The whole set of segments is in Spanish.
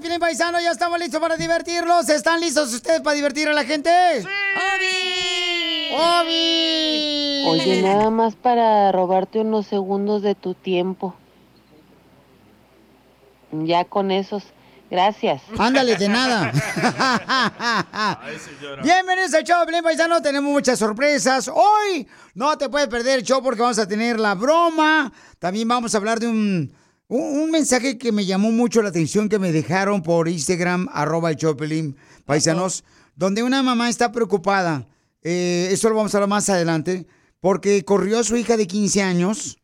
Pilín Paisano. Ya estamos listos para divertirlos. ¿Están listos ustedes para divertir a la gente? ¡Sí! ¡Obi! Oye, nada más para robarte unos segundos de tu tiempo. Ya con esos. Gracias. Ándale, de nada. Bienvenidos al show Pilín Paisano. Tenemos muchas sorpresas. Hoy no te puedes perder el show porque vamos a tener la broma. También vamos a hablar de un, un, un mensaje que me llamó mucho la atención que me dejaron por Instagram, arroba el show Paisanos, donde una mamá está preocupada. Eh, eso lo vamos a hablar más adelante. Porque corrió a su hija de 15 años.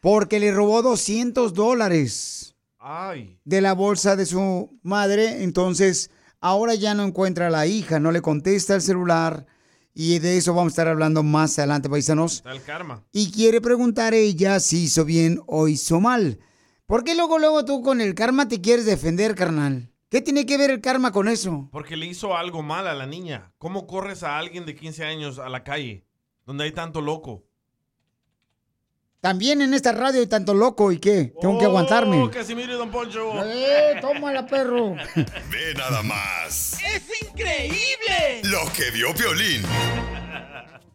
Porque le robó 200 dólares Ay. de la bolsa de su madre, entonces ahora ya no encuentra a la hija, no le contesta el celular y de eso vamos a estar hablando más adelante, paisanos. Está el karma. Y quiere preguntar ella si hizo bien o hizo mal. ¿Por qué luego, luego tú con el karma te quieres defender, carnal? ¿Qué tiene que ver el karma con eso? Porque le hizo algo mal a la niña. ¿Cómo corres a alguien de 15 años a la calle donde hay tanto loco? También en esta radio hay tanto loco y qué, tengo que aguantarme. Oh, Casimiro y Don Poncho. ¡Eh, tómala, perro! Ve nada más ¡Es increíble! lo que vio Piolín.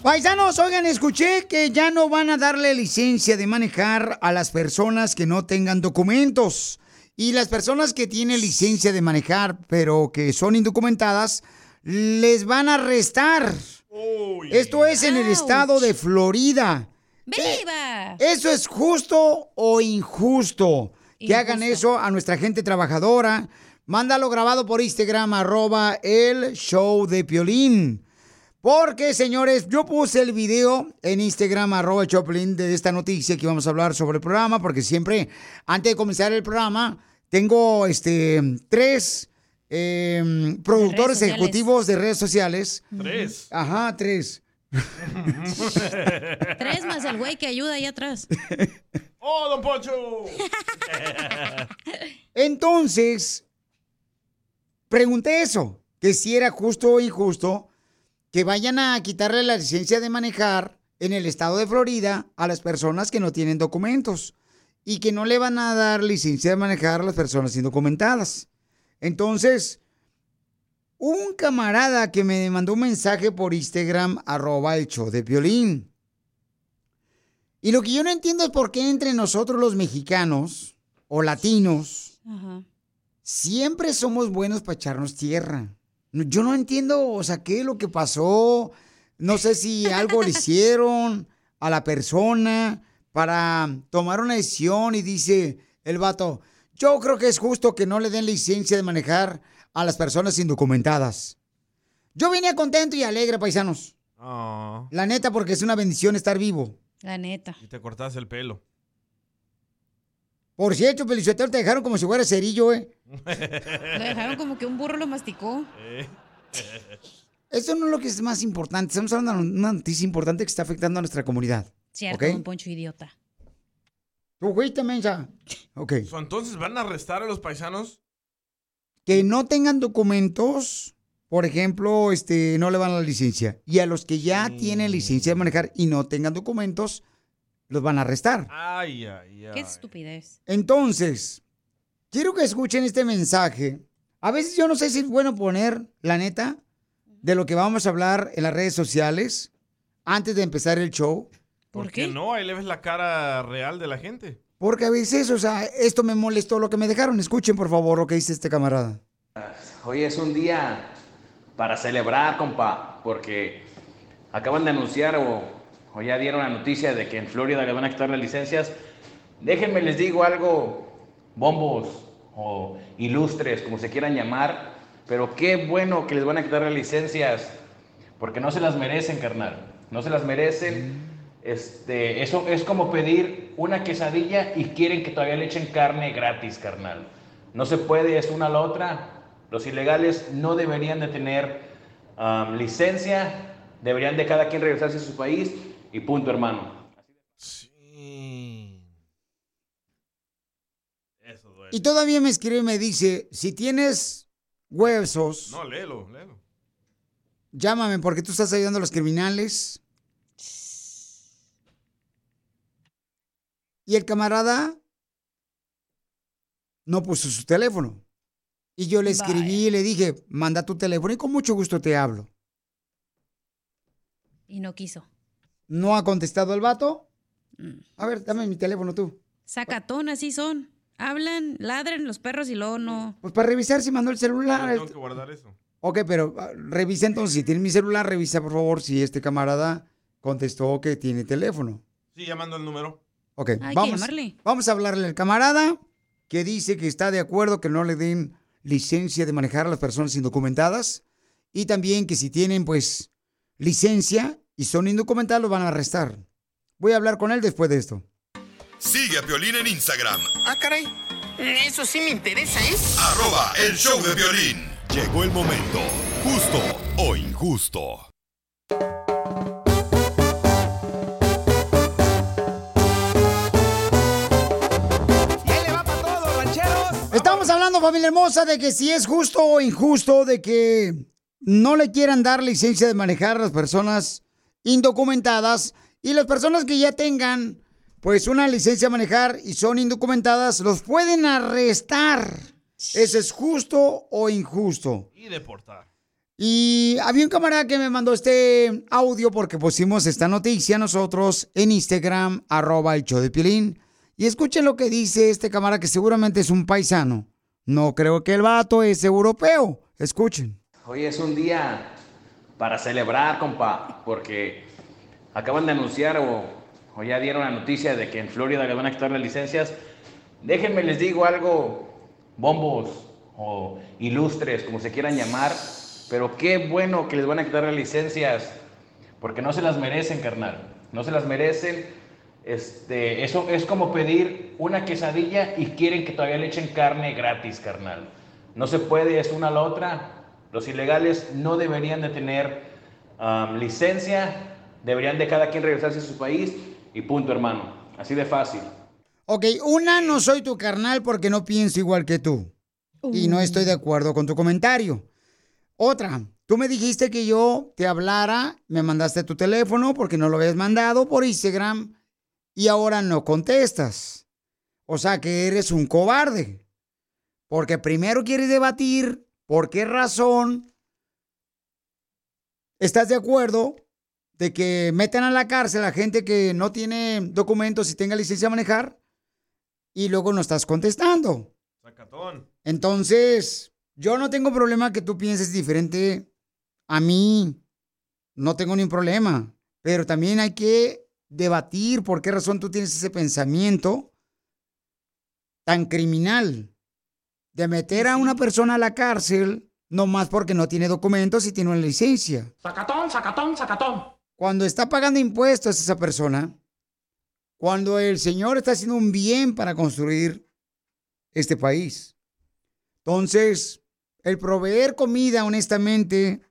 Paisanos, oigan, escuché que ya no van a darle licencia de manejar a las personas que no tengan documentos. Y las personas que tienen licencia de manejar, pero que son indocumentadas, les van a arrestar. Esto es en el estado de Florida. ¡Viva! ¿Eso es justo o injusto? Que Injusto. hagan eso a nuestra gente trabajadora. Mándalo grabado por Instagram, arroba el show de Piolín. Porque, señores, yo puse el video en Instagram, arroba el show de Piolín, de esta noticia que vamos a hablar sobre el programa, porque siempre, antes de comenzar el programa, tengo este tres eh, productores ejecutivos de redes sociales. Tres. Ajá, tres. Tres más el güey que ayuda ahí atrás. ¡Oh, Don Poncho! Entonces, pregunté eso, que si era justo o injusto que vayan a quitarle la licencia de manejar en el estado de Florida a las personas que no tienen documentos y que no le van a dar licencia de manejar a las personas indocumentadas. Entonces, un camarada que me mandó un mensaje por Instagram, arroba el show de violín. Y lo que yo no entiendo es por qué entre nosotros los mexicanos o latinos Ajá. siempre somos buenos para echarnos tierra. Yo no entiendo, o sea, qué es lo que pasó. No sé si algo le hicieron a la persona para tomar una decisión y dice el vato, yo creo que es justo que no le den licencia de manejar a las personas indocumentadas. Yo venía contento y alegre, paisanos. Oh, La neta, porque es una bendición estar vivo. La neta. y te cortas el pelo. Por cierto, Felicitero, te dejaron como si fuera cerillo, ¿eh? Lo dejaron como que un burro lo masticó. Eso no es lo que es más importante. Estamos hablando de una noticia importante que está afectando a nuestra comunidad. Cierto, ¿Ok? don Poncho idiota. Tú fuiste, mensa. Ok. So, Entonces, ¿van a arrestar a los paisanos? Que no tengan documentos, por ejemplo, este, no le van la licencia. Y a los que ya tienen licencia de manejar y no tengan documentos, los van a arrestar. Ay, ay, ay. Qué estupidez. Entonces, quiero que escuchen este mensaje A veces yo no sé si es bueno poner, la neta, de lo que vamos a hablar en las redes sociales antes de empezar el show. ¿Por qué no? Ahí le ves la cara real de la gente. Porque a veces, o sea, esto me molestó lo que me dejaron. Escuchen, por favor, lo que dice este camarada. Hoy es un día para celebrar, compa, porque acaban de anunciar o, o ya dieron la noticia de que en Florida le van a quitar las licencias. Déjenme les digo algo, bombos o ilustres, como se quieran llamar, pero qué bueno que les van a quitar las licencias, porque no se las merecen, carnal, no se las merecen. Este, eso es como pedir una quesadilla y quieren que todavía le echen carne gratis, carnal. No se puede, es una a la otra. Los ilegales no deberían de tener um, licencia, deberían de cada quien regresarse a su país y punto, hermano. Y todavía me escribe y me dice, si tienes huesos, No, léelo, léelo. llámame porque tú estás ayudando a los criminales. Y el camarada no puso su teléfono. Y yo le escribí y le dije, manda tu teléfono y con mucho gusto te hablo. Y no quiso. ¿No ha contestado el vato? A ver, dame mi teléfono tú. Sacatón, así son. Hablan, ladran los perros y luego no. Pues para revisar si mandó el celular. Tengo que guardar eso. Ok, pero ah, revisa entonces, si tiene mi celular, revisa por favor si este camarada contestó que tiene teléfono. Sí, llamando el número. Ok, Hay que vamos, llamarle. vamos a hablarle al camarada que dice que está de acuerdo que no le den licencia de manejar a las personas indocumentadas y también que si tienen pues licencia y son indocumentados los van a arrestar. Voy a hablar con él después de esto. Sigue a Piolín en Instagram, Ah, caray. Eso sí me interesa, ¿eh? arroba el show de violín. Llegó el momento, justo o injusto. Hablando, familia hermosa, de que si es justo o injusto de que no le quieran dar licencia de manejar a las personas indocumentadas y las personas que ya tengan pues una licencia de manejar y son indocumentadas, los pueden arrestar. ¿Eso es justo o injusto? Y deportar. Y había un camarada que me mandó este audio porque pusimos esta noticia nosotros en Instagram, arroba el show de Piolín. Y escuchen lo que dice este camarada que seguramente es un paisano. No creo que el vato es europeo. Escuchen. Hoy es un día para celebrar, compa, porque acaban de anunciar o, o ya dieron la noticia de que en Florida le van a quitar las licencias. Déjenme les digo algo, bombos o ilustres, como se quieran llamar, pero qué bueno que les van a quitar las licencias, porque no se las merecen, carnal, no se las merecen. Este, eso es como pedir una quesadilla y quieren que todavía le echen carne gratis, carnal. No se puede, es una la otra. Los ilegales no deberían de tener um, licencia, deberían de cada quien regresarse a su país y punto, hermano. Así de fácil. Ok, una, no soy tu carnal porque no pienso igual que tú. Y no estoy de acuerdo con tu comentario. Otra, tú me dijiste que yo te hablara, me mandaste tu teléfono porque no lo habías mandado por Instagram y ahora no contestas. O sea que eres un cobarde. Porque primero quieres debatir por qué razón estás de acuerdo de que metan a la cárcel a gente que no tiene documentos y tenga licencia de manejar y luego no estás contestando. Sacatón. Entonces, yo no tengo problema que tú pienses diferente a mí. No tengo ningún problema. Pero también hay que debatir por qué razón tú tienes ese pensamiento tan criminal de meter a una persona a la cárcel nomás porque no tiene documentos y tiene una licencia. Sacatón, sacatón, sacatón. Cuando está pagando impuestos esa persona, cuando el Señor está haciendo un bien para construir este país. Entonces, el proveer comida honestamente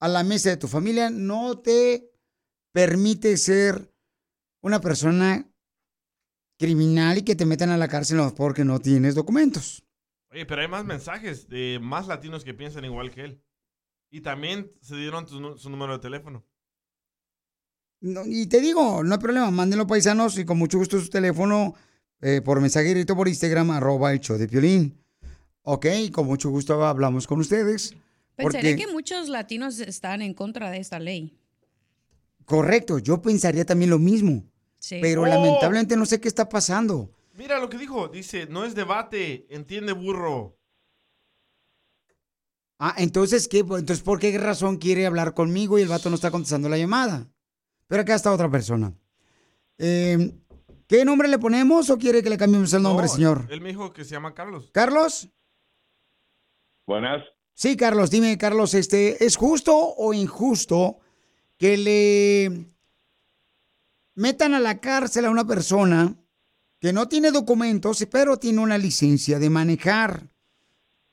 a la mesa de tu familia no te permite ser una persona criminal y que te metan a la cárcel porque no tienes documentos. Oye, pero hay más mensajes de más latinos que piensan igual que él. Y también se dieron tu su número de teléfono. No, y te digo, no hay problema, mándenlo paisanos y con mucho gusto su teléfono eh, por mensaje directo por Instagram, arroba el show de Piolín. Ok, con mucho gusto hablamos con ustedes. Pensaría Porque, que muchos latinos están en contra de esta ley. correcto, yo pensaría también lo mismo. Sí. Pero Oh. lamentablemente no sé qué está pasando. Mira lo que dijo. Dice, no es debate, entiende burro. Ah, entonces, ¿qué? Entonces, ¿por qué razón quiere hablar conmigo y el vato no está contestando la llamada? Pero acá está otra persona. Eh, ¿Qué nombre le ponemos o quiere que le cambiemos el nombre, No, señor? Él me dijo que se llama Carlos. ¿Carlos? Buenas. Sí, Carlos, dime, Carlos, este, ¿es justo o injusto que le metan a la cárcel a una persona que no tiene documentos, pero tiene una licencia de manejar?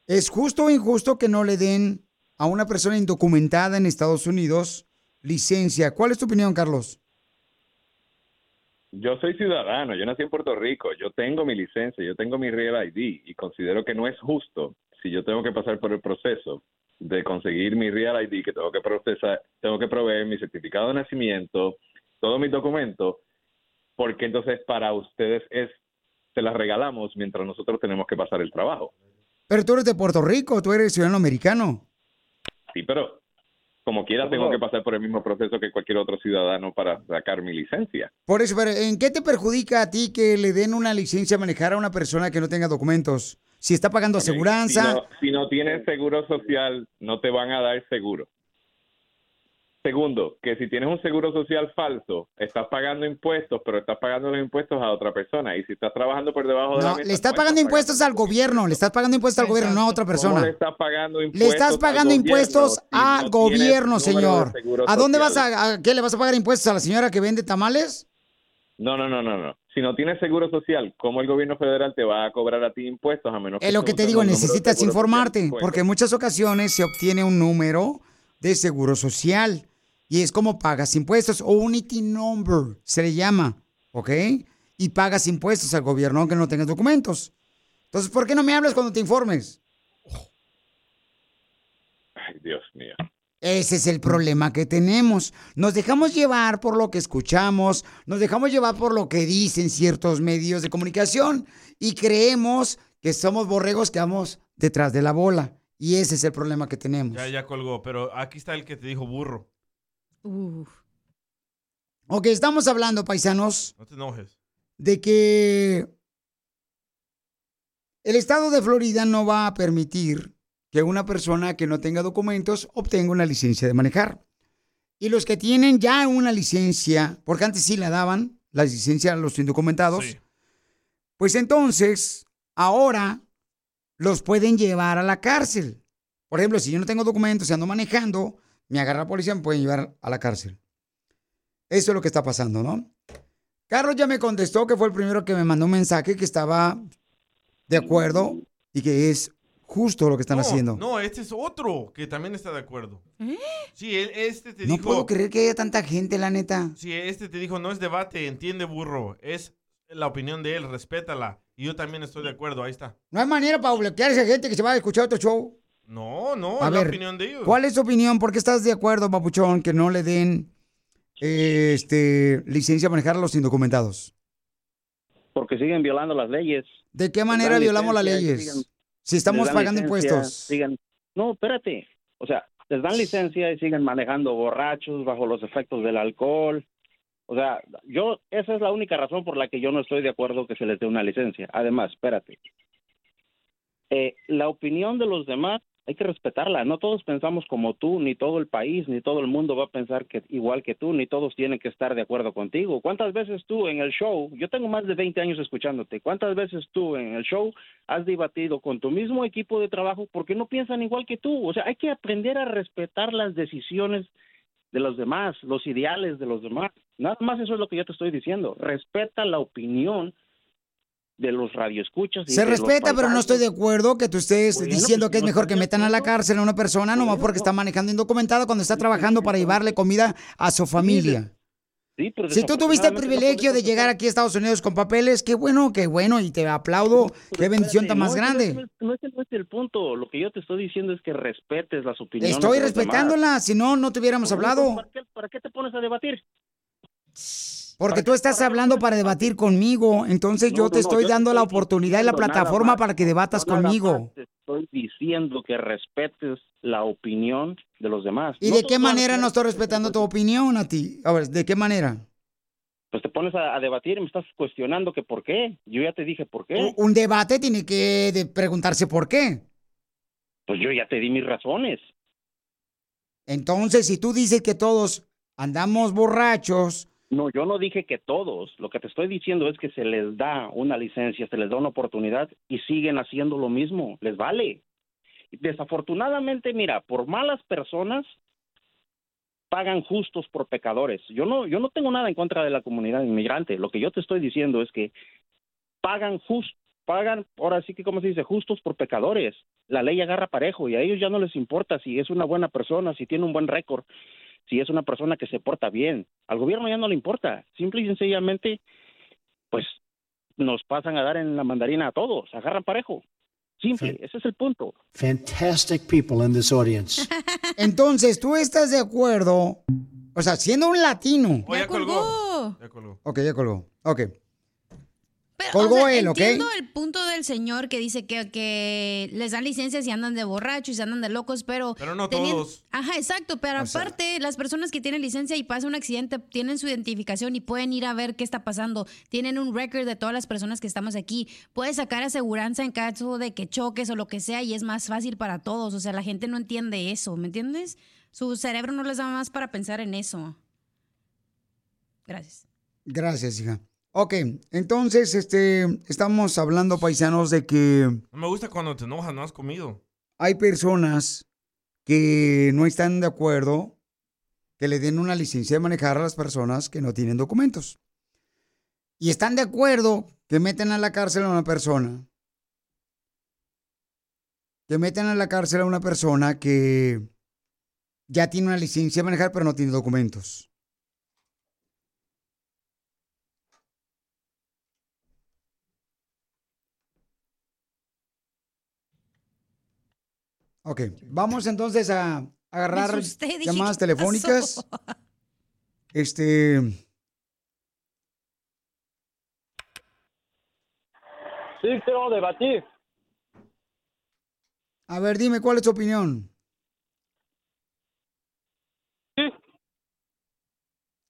¿Es justo o injusto que no le den a una persona indocumentada en Estados Unidos licencia? ¿Cuál es tu opinión, Carlos? Yo soy ciudadano, yo nací en Puerto Rico, yo tengo mi licencia, yo tengo mi Real ID y considero que no es justo si yo tengo que pasar por el proceso de conseguir mi Real ID, que tengo que procesar, tengo que proveer mi certificado de nacimiento, todos mis documentos, porque entonces para ustedes es se las regalamos mientras nosotros tenemos que pasar el trabajo. Pero tú eres de Puerto Rico, tú eres ciudadano americano. Sí, pero como quiera tengo que pasar por el mismo proceso que cualquier otro ciudadano para sacar mi licencia. Por eso, pero ¿en qué te perjudica a ti que le den una licencia a manejar a una persona que no tenga documentos? Si está pagando aseguranza, Si no, si no tienes seguro social, no te van a dar seguro. Segundo, que si tienes un seguro social falso, estás pagando impuestos, pero estás pagando los impuestos a otra persona. Y si estás trabajando por debajo de la no, mesa, le estás no pagando impuestos al gobierno, le estás pagando impuestos al gobierno, no a otra ¿Cómo persona. le estás pagando Le impuestos estás al pagando gobierno si al no gobierno, de señor. ¿A dónde vas a, a qué le vas a pagar impuestos a la señora que vende tamales? No, no, no, no, no. Si no tienes seguro social, ¿cómo el gobierno federal te va a cobrar a ti impuestos a menos que Es lo que te digo, necesitas informarte, porque en muchas ocasiones se obtiene un número de seguro social y es como pagas impuestos o un IT number, se le llama, ¿ok? Y pagas impuestos al gobierno aunque no tengas documentos. Entonces, ¿por qué no me hablas cuando te informes? Ay, Dios mío. Ese es el problema que tenemos. Nos dejamos llevar por lo que escuchamos, nos dejamos llevar por lo que dicen ciertos medios de comunicación y creemos que somos borregos que vamos detrás de la bola. Y ese es el problema que tenemos. Ya, ya colgó, pero aquí está el que te dijo burro. Ok, estamos hablando, paisanos, No te enojes. de que el estado de Florida no va a permitir que una persona que no tenga documentos obtenga una licencia de manejar. Y los que tienen ya una licencia, porque antes sí la daban, la licencia a los indocumentados, pues entonces ahora los pueden llevar a la cárcel. Por ejemplo, si yo no tengo documentos y ando manejando, me agarra la policía, me pueden llevar a la cárcel. Eso es lo que está pasando, ¿no? Carlos ya me contestó que fue el primero que me mandó un mensaje que estaba de acuerdo y que es justo lo que están no, haciendo. No, este es otro que también está de acuerdo. Sí, él, este te No dijo. puedo creer que haya tanta gente, la neta. Sí, este te dijo, no es debate, entiende burro. Es la opinión de él, respétala. Y yo también estoy de acuerdo, ahí está. No hay manera para bloquear a esa gente que se va a escuchar otro show. No, no, a es ver, la opinión de ellos. ¿cuál es tu opinión? ¿Por qué estás de acuerdo, papuchón, que no le den eh, este, licencia a manejar a los indocumentados? Porque siguen violando las leyes. ¿De qué manera dan violamos las licencia leyes? siguen- si estamos pagando licencia, impuestos. siguen- No, espérate. O sea, les dan licencia y siguen manejando borrachos bajo los efectos del alcohol. O sea, yo, esa es la única razón por la que yo no estoy de acuerdo que se les dé una licencia. Además, espérate. Eh, la opinión de los demás hay que respetarla. No todos pensamos como tú, ni todo el país, ni todo el mundo va a pensar que igual que tú, ni todos tienen que estar de acuerdo contigo. ¿Cuántas veces tú en el show, yo tengo más de 20 años escuchándote, cuántas veces tú en el show has debatido con tu mismo equipo de trabajo porque no piensan igual que tú? O sea, hay que aprender a respetar las decisiones de los demás, los ideales de los demás. Nada más eso es lo que yo te estoy diciendo. Respeta la opinión de los radioescuchas. y Se respeta, pero no estoy de acuerdo que tú estés Bueno, diciendo pues, que es no mejor que metan a la cárcel a una persona nomás porque está manejando indocumentada cuando está trabajando para llevarle comida a su familia. Sí, pero Si tú tuviste el privilegio de llegar aquí a Estados Unidos con papeles, qué bueno, qué bueno, y te aplaudo, qué bendición tan No, más ese no es- grande. No, es el punto. Lo que yo te estoy diciendo es que respetes las opiniones. Estoy de los demás. respetándola, si no, no te hubiéramos hablado. ¿Para qué, para qué te pones a debatir? Porque tú estás hablando para debatir conmigo, entonces No, yo te no, estoy dando la oportunidad y la plataforma para que debatas conmigo. te estoy diciendo que respetes la opinión de los demás. ¿Y de qué manera no estoy respetando tu opinión a ti? A ver, ¿de qué manera? Pues te pones a, a debatir y me estás cuestionando que por qué. Yo ya te dije por qué. Un debate tiene que de- preguntarse por qué. Pues yo ya te di mis razones. Entonces, si tú dices que todos andamos borrachos, No, yo no dije que todos. Lo que te estoy diciendo es que se les da una licencia, se les da una oportunidad y siguen haciendo lo mismo. Les vale. Desafortunadamente, mira, por malas personas pagan justos por pecadores. Yo no, yo no tengo nada en contra de la comunidad inmigrante. Lo que yo te estoy diciendo es que pagan just, pagan, ahora sí que como se dice, justos por pecadores. La ley agarra parejo y a ellos ya no les importa si es una buena persona, si tiene un buen récord, si es una persona que se porta bien. Al gobierno ya no le importa. Simple y sencillamente, pues nos pasan a dar en la mandarina a todos, agarran parejo. Simple, ese es el punto. Fantastic people in this audience. entonces tú estás de acuerdo, o sea, siendo un latino. Oh, ya colgó. Ya colgó. Ok, ya colgó. Ok. Pero, Colgó o sea, él, ¿ok? entiendo el punto del señor que dice que, que les dan licencias y andan de borrachos y se andan de locos, pero... Pero no teniendo- todos. Ajá, exacto, pero O sea- aparte, las personas que tienen licencia y pasa un accidente tienen su identificación y pueden ir a ver qué está pasando. Tienen un récord de todas las personas que estamos aquí. Puedes sacar aseguranza en caso de que choques o lo que sea y es más fácil para todos. O sea, la gente no entiende eso, ¿me entiendes? Su cerebro no les da más para pensar en eso. Gracias. Gracias, hija. Ok, entonces, este, estamos hablando, paisanos, de que No me gusta cuando te enojas, no has comido. hay personas que no están de acuerdo que le den una licencia de manejar a las personas que no tienen documentos. Y están de acuerdo que meten a la cárcel a una persona. Que meten a la cárcel a una persona que ya tiene una licencia de manejar pero no tiene documentos. Ok, vamos entonces a agarrar asusté, llamadas ¿qué telefónicas. Este, Sí, quiero debatir. a ver, dime cuál es tu opinión. Sí.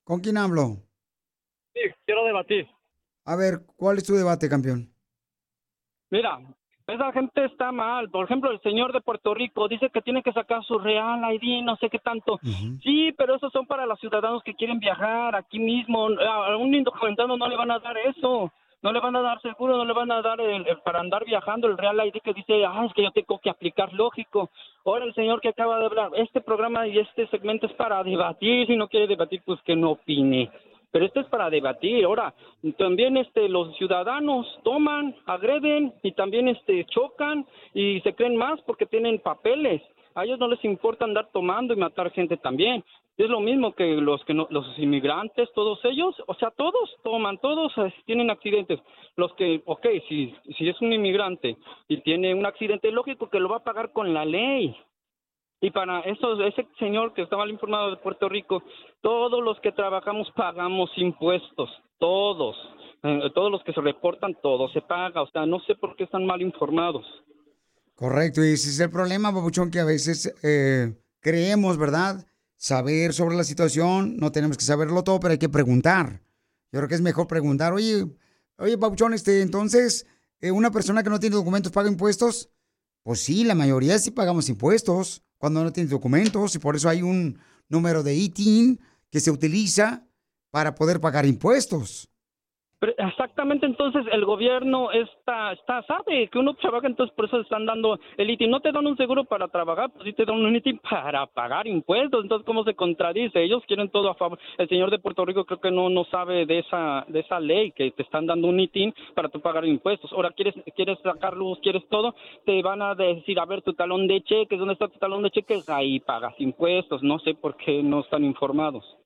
¿Con quién hablo? Sí, quiero debatir. A ver, ¿cuál es tu debate, campeón? Mira, esa gente está mal. Por ejemplo, el señor de Puerto Rico dice que tiene que sacar su Real ID, no sé qué tanto. Sí, pero esos son para los ciudadanos que quieren viajar aquí mismo. A un indocumentado no le van a dar eso. No le van a dar seguro, no le van a dar el, el- para andar viajando el Real ID que dice, ah, es que yo tengo que aplicar lógico. Ahora el señor que acaba de hablar, este programa y este segmento es para debatir. Si no quiere debatir, pues que no opine. Pero esto es para debatir. Ahora, también este los ciudadanos toman, agreden y también este chocan y se creen más porque tienen papeles. A ellos no les importa andar tomando y matar gente también. Es lo mismo que los que no, los inmigrantes, todos ellos, o sea, todos toman, todos eh, tienen accidentes. Los que, ok, si, si es un inmigrante y tiene un accidente, lógico que lo va a pagar con la ley. Y para eso, ese señor que está mal informado de Puerto Rico, todos los que trabajamos pagamos impuestos, todos, Eh, todos los que se reportan, todo se paga, o sea, no sé por qué están mal informados. Correcto, y ese es el problema, Papuchón, que a veces eh, creemos, ¿verdad? Saber sobre la situación, no tenemos que saberlo todo, pero hay que preguntar. Yo creo que es mejor preguntar, oye, oye, Papuchón, este, entonces, eh, ¿una persona que no tiene documentos paga impuestos? Pues sí, la mayoría sí pagamos impuestos cuando no tiene documentos, y por eso hay un número de ITIN que se utiliza para poder pagar impuestos. Exactamente, entonces el gobierno está, está sabe que uno trabaja, entonces por eso están dando el ITIN. No te dan un seguro para trabajar, pues sí te dan un ITIN para pagar impuestos. Entonces, ¿cómo se contradice? Ellos quieren todo a favor. El señor de Puerto Rico creo que no, no sabe de esa, de esa ley, que te están dando un ITIN para tú pagar impuestos. Ahora, ¿quieres, quieres sacar luz, quieres todo? Te van a decir, a ver, tu talón de cheques, ¿dónde está tu talón de cheques? Ahí pagas impuestos. No sé por qué no están informados.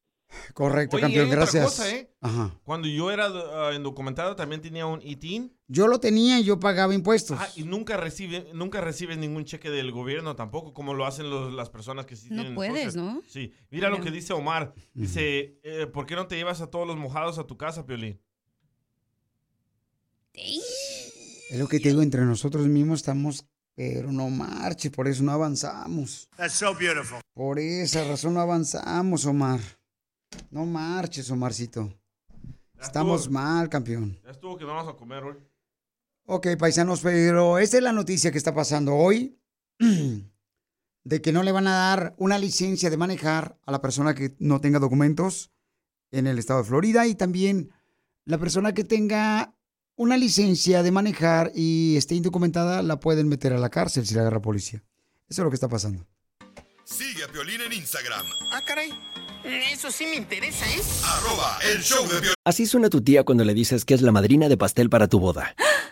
Correcto, Oye, y campeón, hay otra gracias. cosa, ¿eh? Ajá. Cuando yo era ah, indocumentado también tenía un ITIN. Yo lo tenía y yo pagaba impuestos. Ah, y nunca recibe, nunca recibes ningún cheque del gobierno tampoco, como lo hacen los- las personas que sí No tienen puedes. ¿no? Sí. Mira lo que dice Omar. Dice, eh, ¿por qué no te llevas a todos los mojados a tu casa, Piolín? Es lo que te digo, entre nosotros mismos estamos Pero no marche, por eso no avanzamos. That's so beautiful. Por esa razón no avanzamos, Omar. No marches, Omarcito. Estamos estuvo. mal, campeón. Ya estuvo que no vamos a comer hoy. Ok, paisanos, pero esta es la noticia que está pasando hoy. De que no le van a dar una licencia de manejar a la persona que no tenga documentos en el estado de Florida y también la persona que tenga una licencia de manejar y esté indocumentada la pueden meter a la cárcel si la agarra la policía. Eso es lo que está pasando. Sigue a Piolín en Instagram. Ah, caray. Eso sí me interesa, ¿eh? Arroba el show de. Así suena tu tía cuando le dices que es la madrina de pastel para tu boda.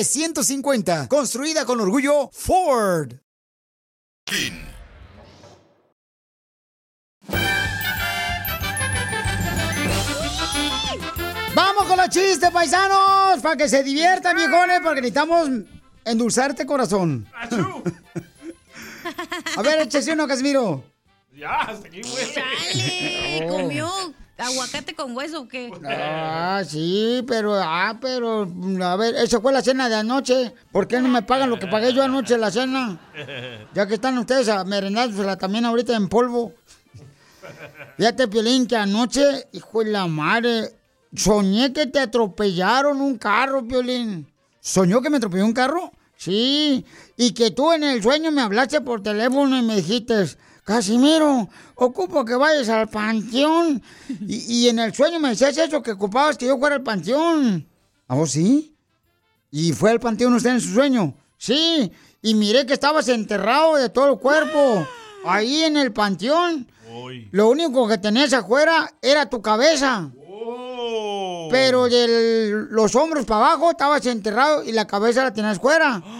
F-150. Construida con orgullo Ford. Vamos con los chistes, paisanos, para que se diviertan, viejones, porque necesitamos endulzarte corazón. A ver, échese uno, Casimiro. Ya, hasta aquí huele. Chale, comió aguacate con hueso o qué? Ah, sí, pero, ah, pero, a ver, esa fue la cena de anoche. ¿Por qué no me pagan lo que pagué yo anoche la cena? Ya que están ustedes a merendársela también ahorita en polvo. Fíjate, Piolín, que anoche, hijo de la madre, soñé que te atropellaron un carro, Piolín. ¿Soñó que me atropelló un carro? Sí, y que tú en el sueño me hablaste por teléfono y me dijiste, Casimiro, ocupo que vayas al panteón. Y, y en el sueño me decías eso, que ocupabas que yo fuera al panteón. ¿A vos sí? ¿Y fue al panteón usted en su sueño? Sí, y miré que estabas enterrado de todo el cuerpo. Ahí en el panteón. Lo único que tenías afuera era tu cabeza. Pero de los hombros para abajo estabas enterrado y la cabeza la tenías fuera.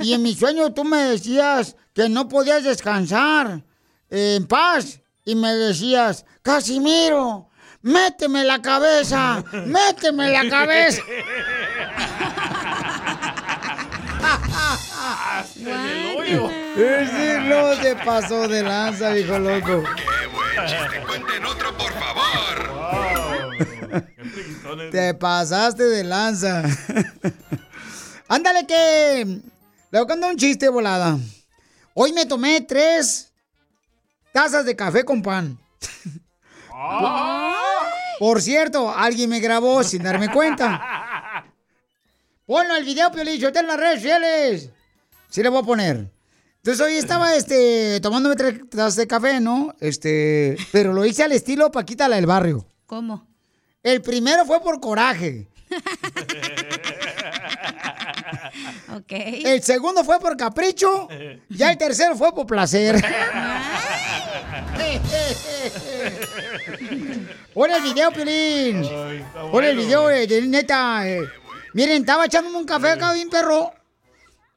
Y en mi sueño tú me decías que no podías descansar en paz. Y me decías, Casimiro, méteme la cabeza, méteme la cabeza. Ese no se pasó de lanza, dijo loco. Buen chiste, cuenten otro, por favor. Te pasaste de lanza. Ándale que le voy a contar un chiste volada. Hoy me tomé tres tazas de café con pan. Por cierto, alguien me grabó sin darme cuenta. Ponlo el video, Piolín, en las redes sociales. Sí le voy a poner. Entonces hoy estaba este, tomándome tres tazas de café, ¿no? Este, pero lo hice al estilo Paquita la del barrio. ¿Cómo? El primero fue por coraje. Ok. El segundo fue por capricho. Ya el tercero fue por placer. Pon el video, Piolín. Pon el video, eh, de neta. eh. Miren, estaba echándome un café acá bien perro.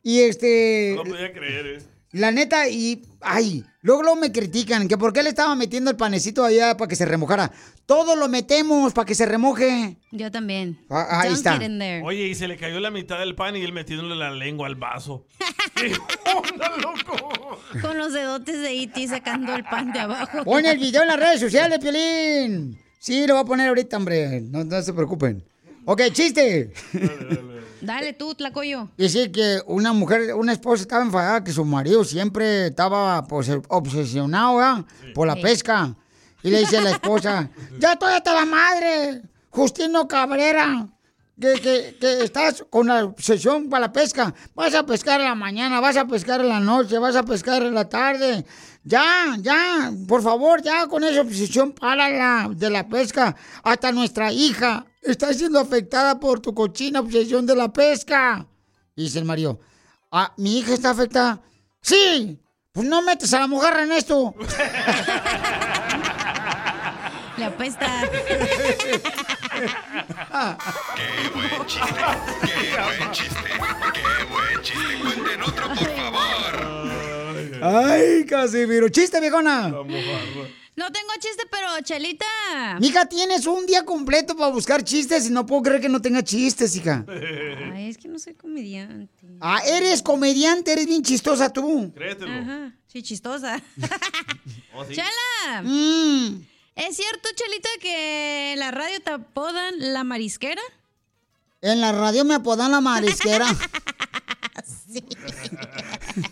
Y este. No podía creer, eh. La neta, y. Ay, luego, luego me critican que por qué le estaba metiendo el panecito allá para que se remojara. Todo lo metemos para que se remoje. Yo también. Ah, ahí está. Oye, y se le cayó la mitad del pan y él metiéndole la lengua al vaso. ¿Qué onda, loco? Con los dedotes de E.T. sacando el pan de abajo. Pon el video en las redes sociales, Piolín. Sí, lo voy a poner ahorita, hombre. No, no se preocupen. Ok, chiste. Dale tú, Tlacoyo. Dice que una mujer, una esposa estaba enfadada que su marido siempre estaba pues, obsesionado por la Sí. pesca. Y le dice a la esposa, ya estoy hasta la madre, Justino Cabrera, que, que, que estás con la obsesión para la pesca. Vas a pescar en la mañana, vas a pescar en la noche, vas a pescar en la tarde. Ya, ya, por favor, ya con esa obsesión para la de la pesca. Hasta nuestra hija está siendo afectada por tu cochina obsesión de la pesca. Y dice el Mario, ah, ¿mi hija está afectada? Sí, pues no metes a la mujer en esto. Le apesta. ¡Qué buen chiste! ¡Qué buen chiste! ¡Qué buen chiste! ¡Cuenten otro, por favor! Ay, Casimiro. Chiste, viejona. No tengo chiste, pero Chelita. Mija, tienes un día completo para buscar chistes y no puedo creer que no tenga chistes, hija. Ay, es que no soy comediante. Ah, eres comediante, eres bien chistosa tú. Créetelo. Ajá. Sí, chistosa. ¿Oh, sí? ¡Chela! Mm. ¿Es cierto, Chelita, que en la radio te apodan la marisquera? En la radio me apodan la marisquera.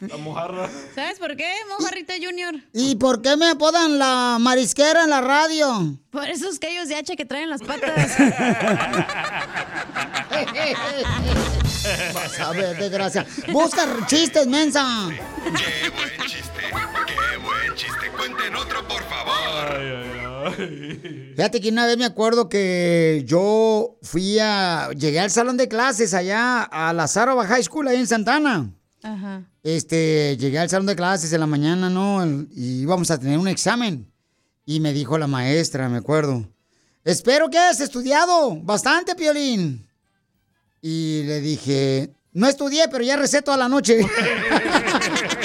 La mojarra. ¿Sabes por qué, Mojarrita Junior? ¿Y por qué me apodan la marisquera en la radio? Por esos callos de hacha que traen las patas. Vas a ver, desgracia. Busca chistes, mensa. ¡Qué buen chiste! ¡Qué buen chiste! ¡Cuenten otro, por favor! Fíjate que una vez me acuerdo que yo fui a. Llegué al salón de clases allá a la Sarova High School, ahí en Santana. Ajá. Este, llegué al salón de clases en la mañana, ¿no? Y íbamos a tener un examen. Y me dijo la maestra, me acuerdo. Espero que hayas estudiado bastante, Piolín. Y le dije, no estudié, pero ya recé toda la noche.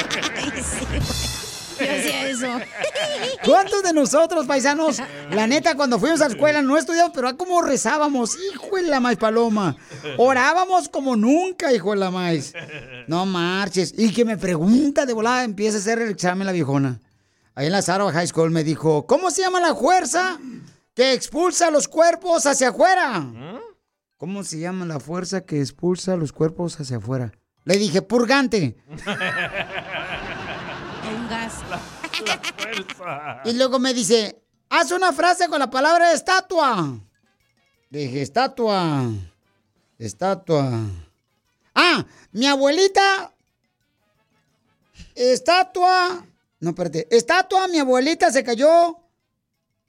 ¿Cuántos de nosotros, paisanos, la neta, cuando fuimos a la escuela no estudiamos, pero ah, cómo rezábamos, hijo de la maíz paloma? Orábamos como nunca, hijo de la maíz. No marches. Y que me pregunta de volada, empieza a hacer el examen la viejona. Ahí en la Sarah High School me dijo, ¿cómo se llama la fuerza que expulsa los cuerpos hacia afuera? ¿Cómo se llama la fuerza que expulsa los cuerpos hacia afuera? Le dije, purgante. Un gas. La fuerza. Y luego me dice, haz una frase con la palabra estatua. Dije, estatua. Estatua. Ah, mi abuelita. Estatua. No, espérate. Estatua, mi abuelita se cayó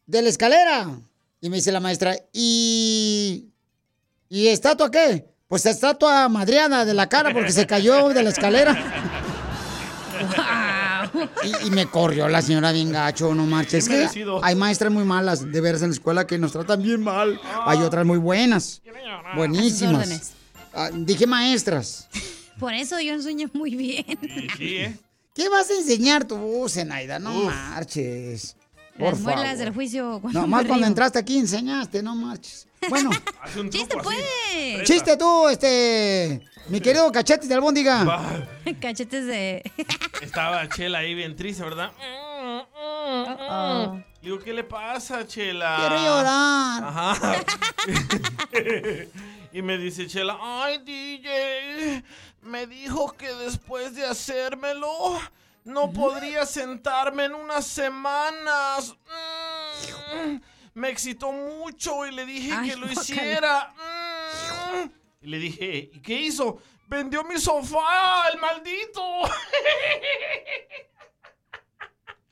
de la escalera. Y me dice la maestra, ¿y. ¿Y estatua qué? Pues estatua madreada de la cara porque se cayó de la escalera. Y, y me corrió la señora bien gacho, no marches. Es que hay maestras muy malas de veras en la escuela que nos tratan bien mal. Hay otras muy buenas. Buenísimas. Ah, dije maestras. Por eso yo enseño muy bien. Sí, ¿eh? ¿Qué vas a enseñar tú, Zenaida? No marches. Por Las muelas favor. del juicio. cuando No, más cuando entraste aquí enseñaste, no marches. Bueno, ¡Chiste, pues! chiste tú, este, mi querido cachete de albóndiga. Va. Cachetes de... Estaba Chela ahí bien triste, ¿verdad? Oh. Digo, ¿qué le pasa, Chela? Quiero llorar. Ajá. y me dice Chela, ay, DJ, me dijo que después de hacérmelo no podría sentarme en unas semanas. Mm, me excitó mucho y le dije Ay, que lo hiciera. Mm. Y le dije, ¿y qué hizo? Vendió mi sofá, el maldito.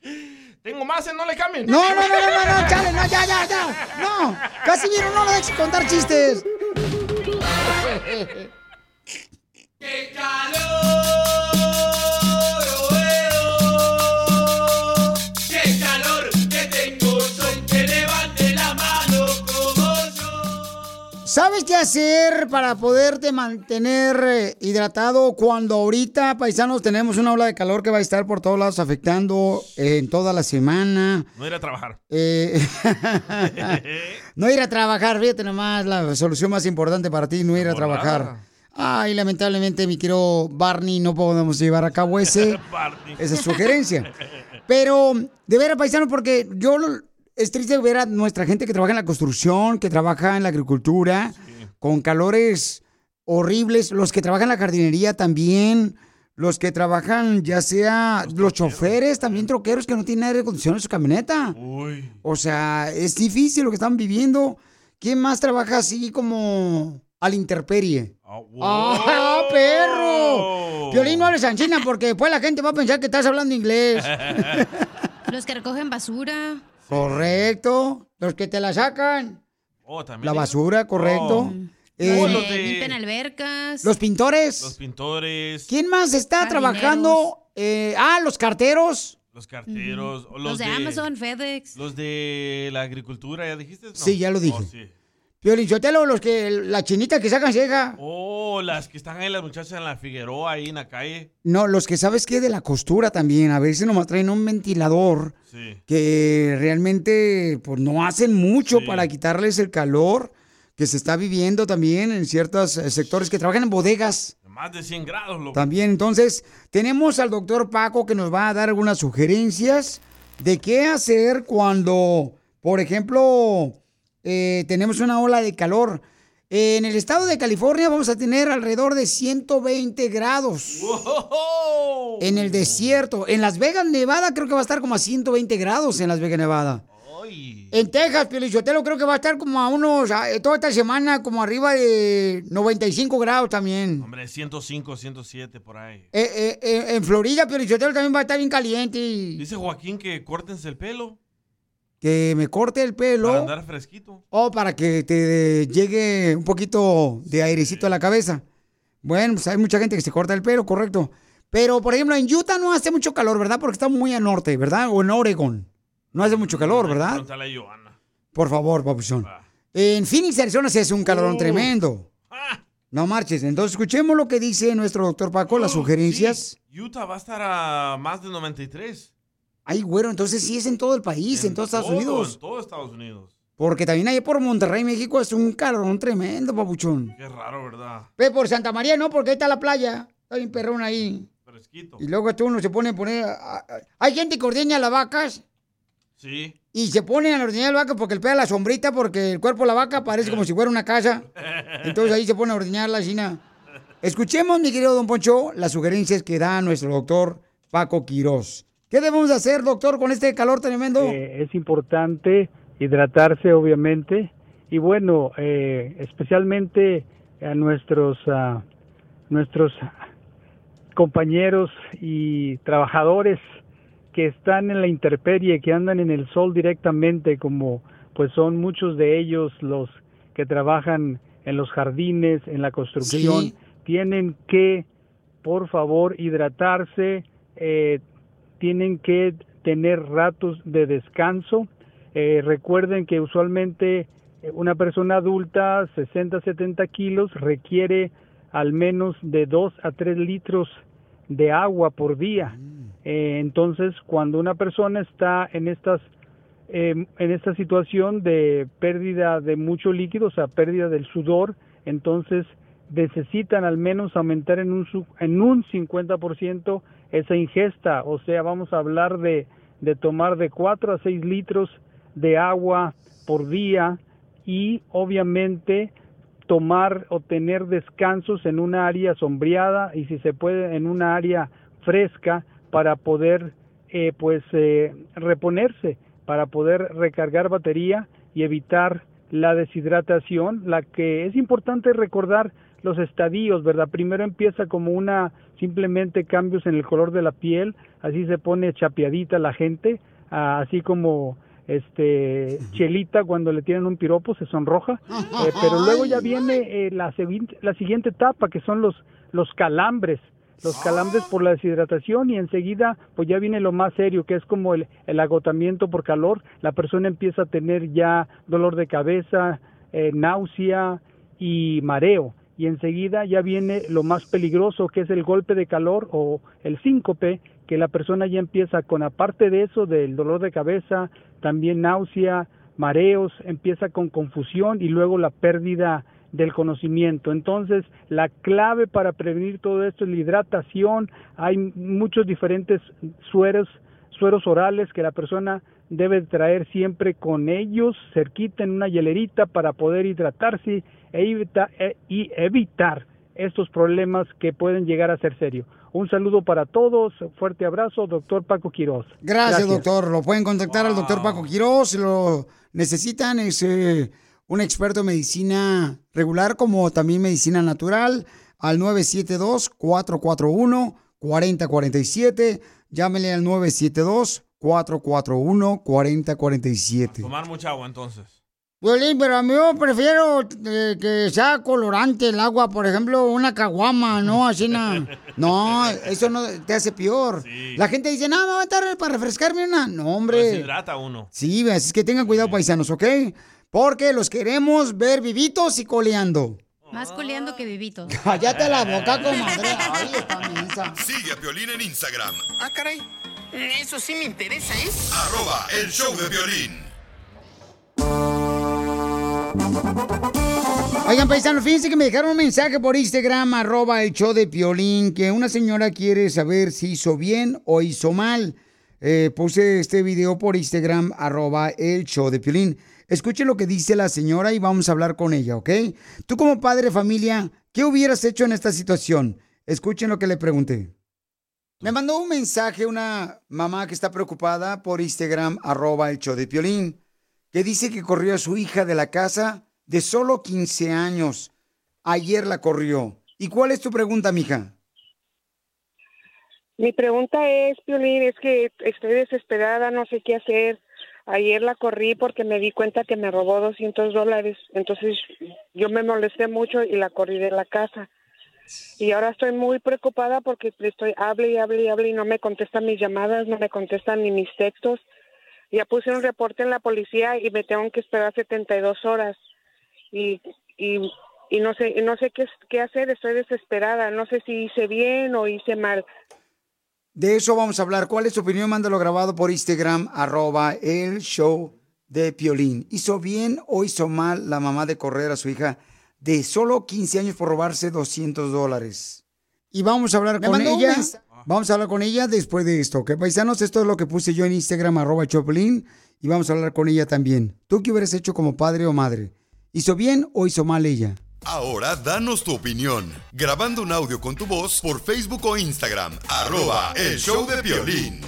Tengo más, ¿eh? no le cambien. No, no, no, no, no, no, chale, no, ya, ya, ya. No, casi vieron, no lo dejes contar chistes. ¡Qué calor! ¿Sabes qué hacer para poderte mantener eh, hidratado cuando ahorita, paisanos, tenemos una ola de calor que va a estar por todos lados afectando eh, en toda la semana? No ir a trabajar. Eh, no ir a trabajar, fíjate nomás, la solución más importante para ti, no ir a trabajar. Ay, lamentablemente, mi querido Barney, no podemos llevar a cabo ese, esa sugerencia. Pero, de veras, paisano, porque yo lo- es triste ver a nuestra gente que trabaja en la construcción, que trabaja en la agricultura, con calores horribles, los que trabajan en la jardinería también, los que trabajan, ya sea los choferes, también troqueros que no tienen aire acondicionado en su camioneta. Uy. O sea, es difícil lo que están viviendo. ¿Quién más trabaja así como a la intemperie? ¡Ah, perro! Violín, no hables anchina porque después la gente va a pensar que estás hablando inglés. Los que recogen basura. Correcto. Los que te la sacan. Oh, también. La basura, correcto. Oh. Eh, Oh, Los de- limpian albercas. los pintores. Los pintores, ¿Quién más está trabajando? Eh, ah, los carteros. los carteros, o Los, los, de, Amazon, FedEx. Los de la agricultura, ¿ya dijiste? No. Sí, ya lo dije. Oh, sí. Piolín Sotelo, los que, la chinita que sacan ceja. Oh, las que están ahí, las muchachas en la Figueroa, ahí en la calle. No, los que sabes que de la costura también. A veces nomás traen un ventilador Sí. que realmente pues, no hacen mucho para quitarles el calor que se está viviendo también en ciertos eh, sectores que trabajan en bodegas. Más de 100 grados, loco. También, entonces, tenemos al doctor Paco que nos va a dar algunas sugerencias de qué hacer cuando, por ejemplo, eh, tenemos una ola de calor. En el estado de California vamos a tener alrededor de 120 grados. En el desierto. En Las Vegas, Nevada, creo que va a estar como a 120 grados en Las Vegas, Nevada. En Texas, Pielichotelo, creo que va a estar como a unos, a- toda esta semana, como arriba de 95 grados también. Hombre, 105, 107 por ahí. Eh, eh, eh, en Florida, Pielichotelo también va a estar bien caliente. Dice Joaquín que córtense el pelo Que me corte el pelo. para andar fresquito. O para que te llegue un poquito de airecito a la cabeza. Bueno, pues hay mucha gente que se corta el pelo, correcto. Pero, por ejemplo, en Utah no hace mucho calor, ¿verdad? Porque está muy al norte, ¿verdad? O en Oregon. No hace mucho calor, ¿verdad? Por favor, papuchón. En Phoenix, Arizona, se hace un calorón tremendo. No marches. Entonces, escuchemos lo que dice nuestro doctor Paco, las sugerencias. Utah va a estar a más de 93. Ay, güero, entonces sí es en todo el país, en, todos Estados Todo, Unidos. En todo Estados Unidos. Porque también ahí por Monterrey, México, es un calorón tremendo, papuchón. Qué raro, ¿verdad? Ve por Santa María, no, porque ahí está la playa. Está bien perrón ahí. Fresquito. Y luego tú uno se pone a poner. Hay gente que ordeña las vacas Sí. y se pone a ordeñar las vacas porque le pega la sombrita porque el cuerpo de la vaca parece como si fuera una casa. Entonces ahí se pone a ordeñar la china. Escuchemos, mi querido don Poncho, las sugerencias que da nuestro doctor Paco Quirós. ¿Qué debemos de hacer, doctor, con este calor tremendo? Eh, es importante hidratarse, obviamente, y bueno, eh, especialmente a nuestros ah, nuestros compañeros y trabajadores que están en la intemperie, que andan en el sol directamente, como pues son muchos de ellos los que trabajan en los jardines, en la construcción, Sí. tienen que, por favor, hidratarse, eh, tienen que tener ratos de descanso. Eh, recuerden que usualmente eh, una persona adulta, 60, 70 kilos, requiere al menos de 2 a 3 litros de agua por día. Eh, entonces, cuando una persona está en estas eh, en esta situación de pérdida de mucho líquido, o sea, pérdida del sudor, entonces necesitan al menos aumentar en un, en un 50% esa ingesta, o sea, vamos a hablar de, de tomar de 4 a 6 litros de agua por día y obviamente tomar o tener descansos en una área sombreada y si se puede en una área fresca para poder eh, pues eh, reponerse para poder recargar batería y evitar la deshidratación, la que es importante recordar los estadios, ¿verdad? Primero empieza como una simplemente cambios en el color de la piel, así se pone chapeadita la gente, ah, así como este Chelita cuando le tienen un piropo se sonroja, eh, pero luego ya viene eh, la, la siguiente etapa que son los los calambres, los calambres por la deshidratación y enseguida pues ya viene lo más serio que es como el, el agotamiento por calor, la persona empieza a tener ya dolor de cabeza, eh, náusea y mareo y enseguida ya viene lo más peligroso que es el golpe de calor o el síncope que la persona ya empieza con aparte de eso del dolor de cabeza, también náusea, mareos, empieza con confusión y luego la pérdida del conocimiento. Entonces, la clave para prevenir todo esto es la hidratación. Hay muchos diferentes sueros, sueros orales que la persona debe traer siempre con ellos, cerquita en una hielerita para poder hidratarse e evita- e- y evitar estos problemas que pueden llegar a ser serios. Un saludo para todos, fuerte abrazo, doctor Paco Quiroz. Gracias, doctor. Lo pueden contactar al doctor Paco Quiroz. Si lo necesitan, es eh, un experto en medicina regular como también medicina natural al 972-441-4047. Llámenle al 972-441-4047. Tomar mucha agua entonces. Violín, pero a mí yo prefiero eh, que sea colorante el agua, por ejemplo, una caguama, ¿no? Así na- No, eso no te hace peor. La gente dice, no, me va a estar para refrescarme una. No, hombre. deshidrata a uno. Sí, ves, es que tengan cuidado, paisanos, ¿ok? Porque los queremos ver vivitos y coleando. Más coleando que vivito. Cállate la boca, comadre. Ay, esta. Sigue a Piolín en Instagram, Ah, caray. Eso sí me interesa, ¿eh? arroba el show de violín. Oigan, paisanos, fíjense que me dejaron un mensaje por Instagram, arroba el show de Piolín, que una señora quiere saber si hizo bien o hizo mal. Eh, puse este video por Instagram, arroba el show de Piolín. Escuchen lo que dice la señora y vamos a hablar con ella, ¿ok? Tú como padre de familia, ¿qué hubieras hecho en esta situación? Escuchen lo que le pregunté. Me mandó un mensaje una mamá que está preocupada por Instagram, arroba el show de Piolín, que dice que corrió a su hija de la casa de solo 15 años. Ayer la corrió. ¿Y cuál es tu pregunta, mija? Mi pregunta es, Piolín, es que estoy desesperada, no sé qué hacer. Ayer la corrí porque me di cuenta que me robó 200 dólares. Entonces yo me molesté mucho y la corrí de la casa. Y ahora estoy muy preocupada porque estoy hable y hable y hable y no me contestan mis llamadas, no me contestan ni mis textos. Ya puse un reporte en la policía y me tengo que esperar 72 horas. Y, y, y no sé, no sé qué, qué hacer, estoy desesperada. No sé si hice bien o hice mal. De eso vamos a hablar. ¿Cuál es tu opinión? Mándalo grabado por Instagram, arroba el show de Piolín. ¿Hizo bien o hizo mal la mamá de correr a su hija de solo 15 años por robarse 200 dólares? Y vamos a hablar Me con ella. Vamos a hablar con ella después de esto, ¿ok, paisanos? Esto es lo que puse yo en Instagram, arroba Piolín, y vamos a hablar con ella también. ¿Tú qué hubieras hecho como padre o madre? ¿Hizo bien o hizo mal ella? Ahora danos tu opinión, grabando un audio con tu voz por Facebook o Instagram, arroba el show de violín.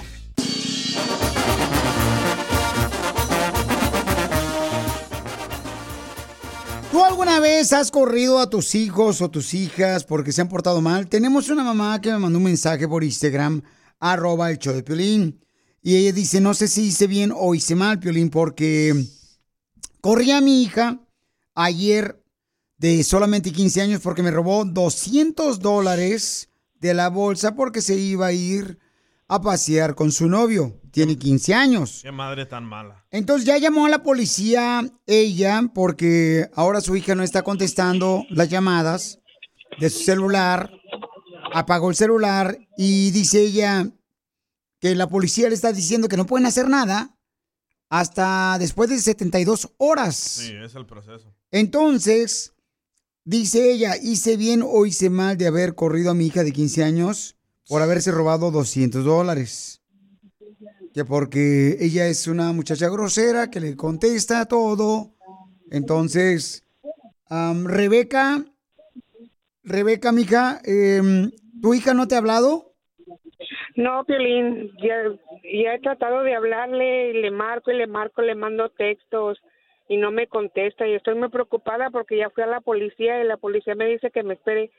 ¿Tú alguna vez has corrido a tus hijos o tus hijas porque se han portado mal? Tenemos una mamá que me mandó un mensaje por Instagram, arroba el show de Piolín. Y ella dice, no sé si hice bien o hice mal, Piolín, porque corrí a mi hija ayer de solamente 15 años porque me robó 200 dólares de la bolsa porque se iba a ir a pasear con su novio. Tiene 15 años. Qué madre tan mala. Entonces ya llamó a la policía ella porque ahora su hija no está contestando las llamadas de su celular. Apagó el celular y dice ella que la policía le está diciendo que no pueden hacer nada hasta después de 72 horas. Sí, es el proceso. Entonces, dice ella, hice bien o hice mal de haber corrido a mi hija de 15 años por haberse robado 200 dólares. Que porque ella es una muchacha grosera que le contesta todo. Entonces, am, Rebeca, Rebeca, mija, em, ¿tu hija no te ha hablado? No, Piolín, ya, ya he tratado de hablarle, y le marco y le marco, le mando textos y no me contesta y estoy muy preocupada porque ya fui a la policía y la policía me dice que me espere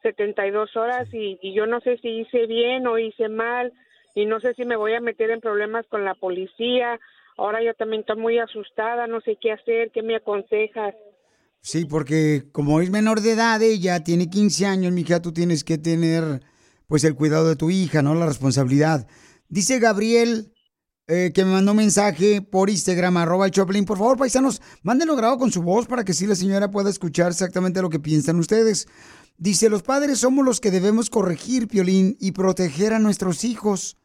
72 horas y, y yo no sé si hice bien o hice mal y no sé si me voy a meter en problemas con la policía. Ahora yo también estoy muy asustada, no sé qué hacer, qué me aconsejas. Sí, porque como es menor de edad, ella tiene 15 años, mija, tú tienes que tener pues el cuidado de tu hija, ¿no? La responsabilidad. Dice Gabriel eh, que me mandó un mensaje por Instagram, arroba Choplin. Por favor, paisanos, mándenlo grabado con su voz para que sí la señora pueda escuchar exactamente lo que piensan ustedes. Dice, los padres somos los que debemos corregir, Piolín, y proteger a nuestros hijos.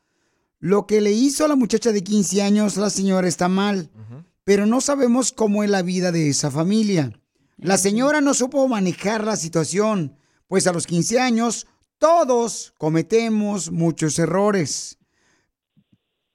Lo que le hizo a la muchacha de 15 años, la señora está mal, pero no sabemos cómo es la vida de esa familia. La señora no supo manejar la situación, pues a los 15 años todos cometemos muchos errores.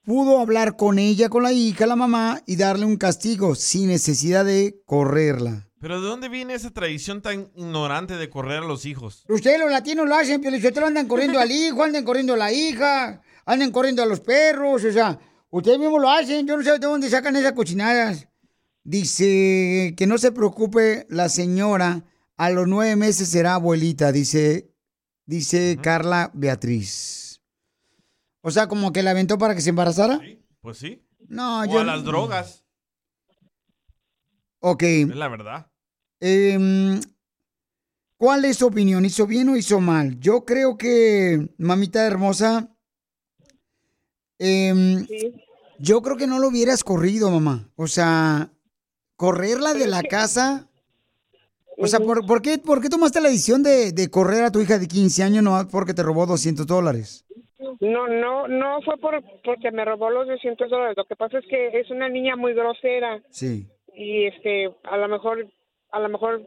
Pudo hablar con ella, con la hija, la mamá, y darle un castigo sin necesidad de correrla. Pero ¿de dónde viene esa tradición tan ignorante de correr a los hijos? Ustedes los latinos lo hacen, pero ustedes andan corriendo al hijo, andan corriendo a la hija, andan corriendo a los perros, o sea, ustedes mismos lo hacen, yo no sé de dónde sacan esas cochinadas. Dice que no se preocupe la señora, a los nueve meses será abuelita, dice, dice Carla Beatriz. O sea, como que la aventó para que se embarazara. Pues sí. No, o yo a las drogas. Ok. Es la verdad. Em, ¿Cuál es tu opinión? ¿Hizo bien o hizo mal? Yo creo que, mamita hermosa, em, yo creo que no lo hubieras corrido, mamá. O sea, correrla de la casa. O sea, ¿por, por qué, ¿por qué tomaste la decisión de, de correr a tu hija de 15 años no porque te robó 200 dólares? No, no, no fue por porque me robó los 200 dólares. Lo que pasa es que es una niña muy grosera Sí. y este, a lo mejor, a lo mejor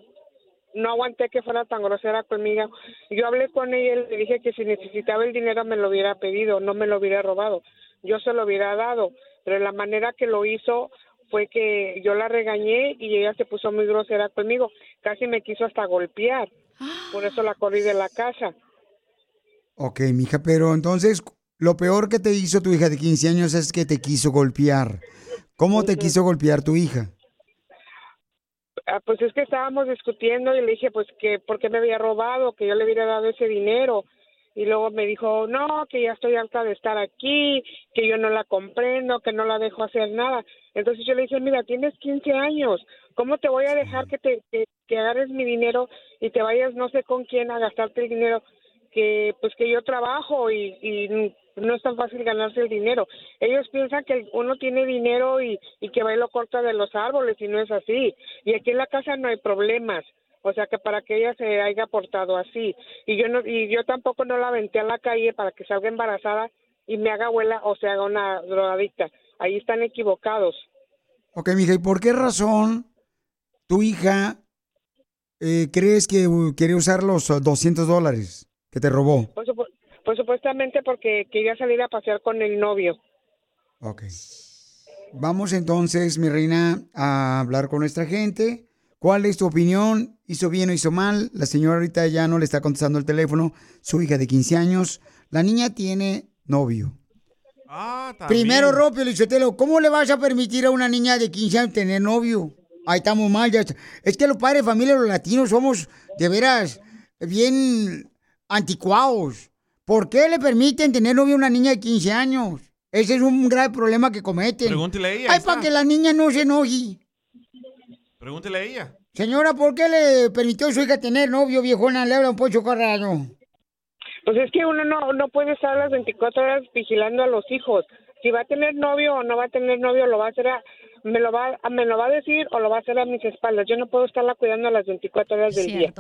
no aguanté que fuera tan grosera conmigo. Yo hablé con ella y le dije que si necesitaba el dinero me lo hubiera pedido, no me lo hubiera robado. Yo se lo hubiera dado, pero la manera que lo hizo fue que yo la regañé y ella se puso muy grosera conmigo. Casi me quiso hasta golpear. Por eso la corrí de la casa. Ok, mija, pero entonces lo peor que te hizo tu hija de 15 años es que te quiso golpear. ¿Cómo te quiso golpear tu hija? Ah, pues es que estábamos discutiendo y le dije pues que por qué me había robado, que yo le hubiera dado ese dinero. Y luego me dijo, no, que ya estoy harta de estar aquí, que yo no la comprendo, que no la dejo hacer nada. Entonces yo le dije, mira, tienes 15 años, ¿cómo te voy a dejar que te que, que agarres mi dinero y te vayas no sé con quién a gastarte el dinero? Que pues que yo trabajo y, y no es tan fácil ganarse el dinero. Ellos piensan que uno tiene dinero y, y que va y lo corta de los árboles y no es así. Y aquí en la casa no hay problemas. O sea que para que ella se haya portado así. Y yo no, y yo tampoco no la aventé a la calle para que salga embarazada y me haga abuela o se haga una drogadicta. Ahí están equivocados. Ok, mija, ¿y por qué razón tu hija eh, crees que uh, quiere usar los uh, 200 dólares que te robó? Pues, pues supuestamente porque quería salir a pasear con el novio. Ok. Vamos entonces, mi reina, a hablar con nuestra gente. ¿Cuál es tu opinión? ¿Hizo bien o hizo mal? La señora ahorita ya no le está contestando el teléfono. Su hija de 15 años. La niña tiene novio. Ah, Primero, Ropio Lichotelo, ¿cómo le vas a permitir a una niña de 15 años tener novio? Ahí estamos mal, ya está. Es que los padres de familia, los latinos, somos de veras bien anticuados. ¿Por qué le permiten tener novio a una niña de 15 años? Ese es un grave problema que cometen. Pregúntele a ella, Ay, para que la niña no se enoje. Pregúntele a ella. Señora, ¿por qué le permitió a su hija tener novio, viejona? Le habla un pocho carrado. Pues es que uno no, no puede estar las 24 horas vigilando a los hijos. Si va a tener novio o no va a tener novio, lo va a hacer a, me lo va, a- me lo va a decir o lo va a hacer a mis espaldas. Yo no puedo estarla cuidando a las 24 horas del día.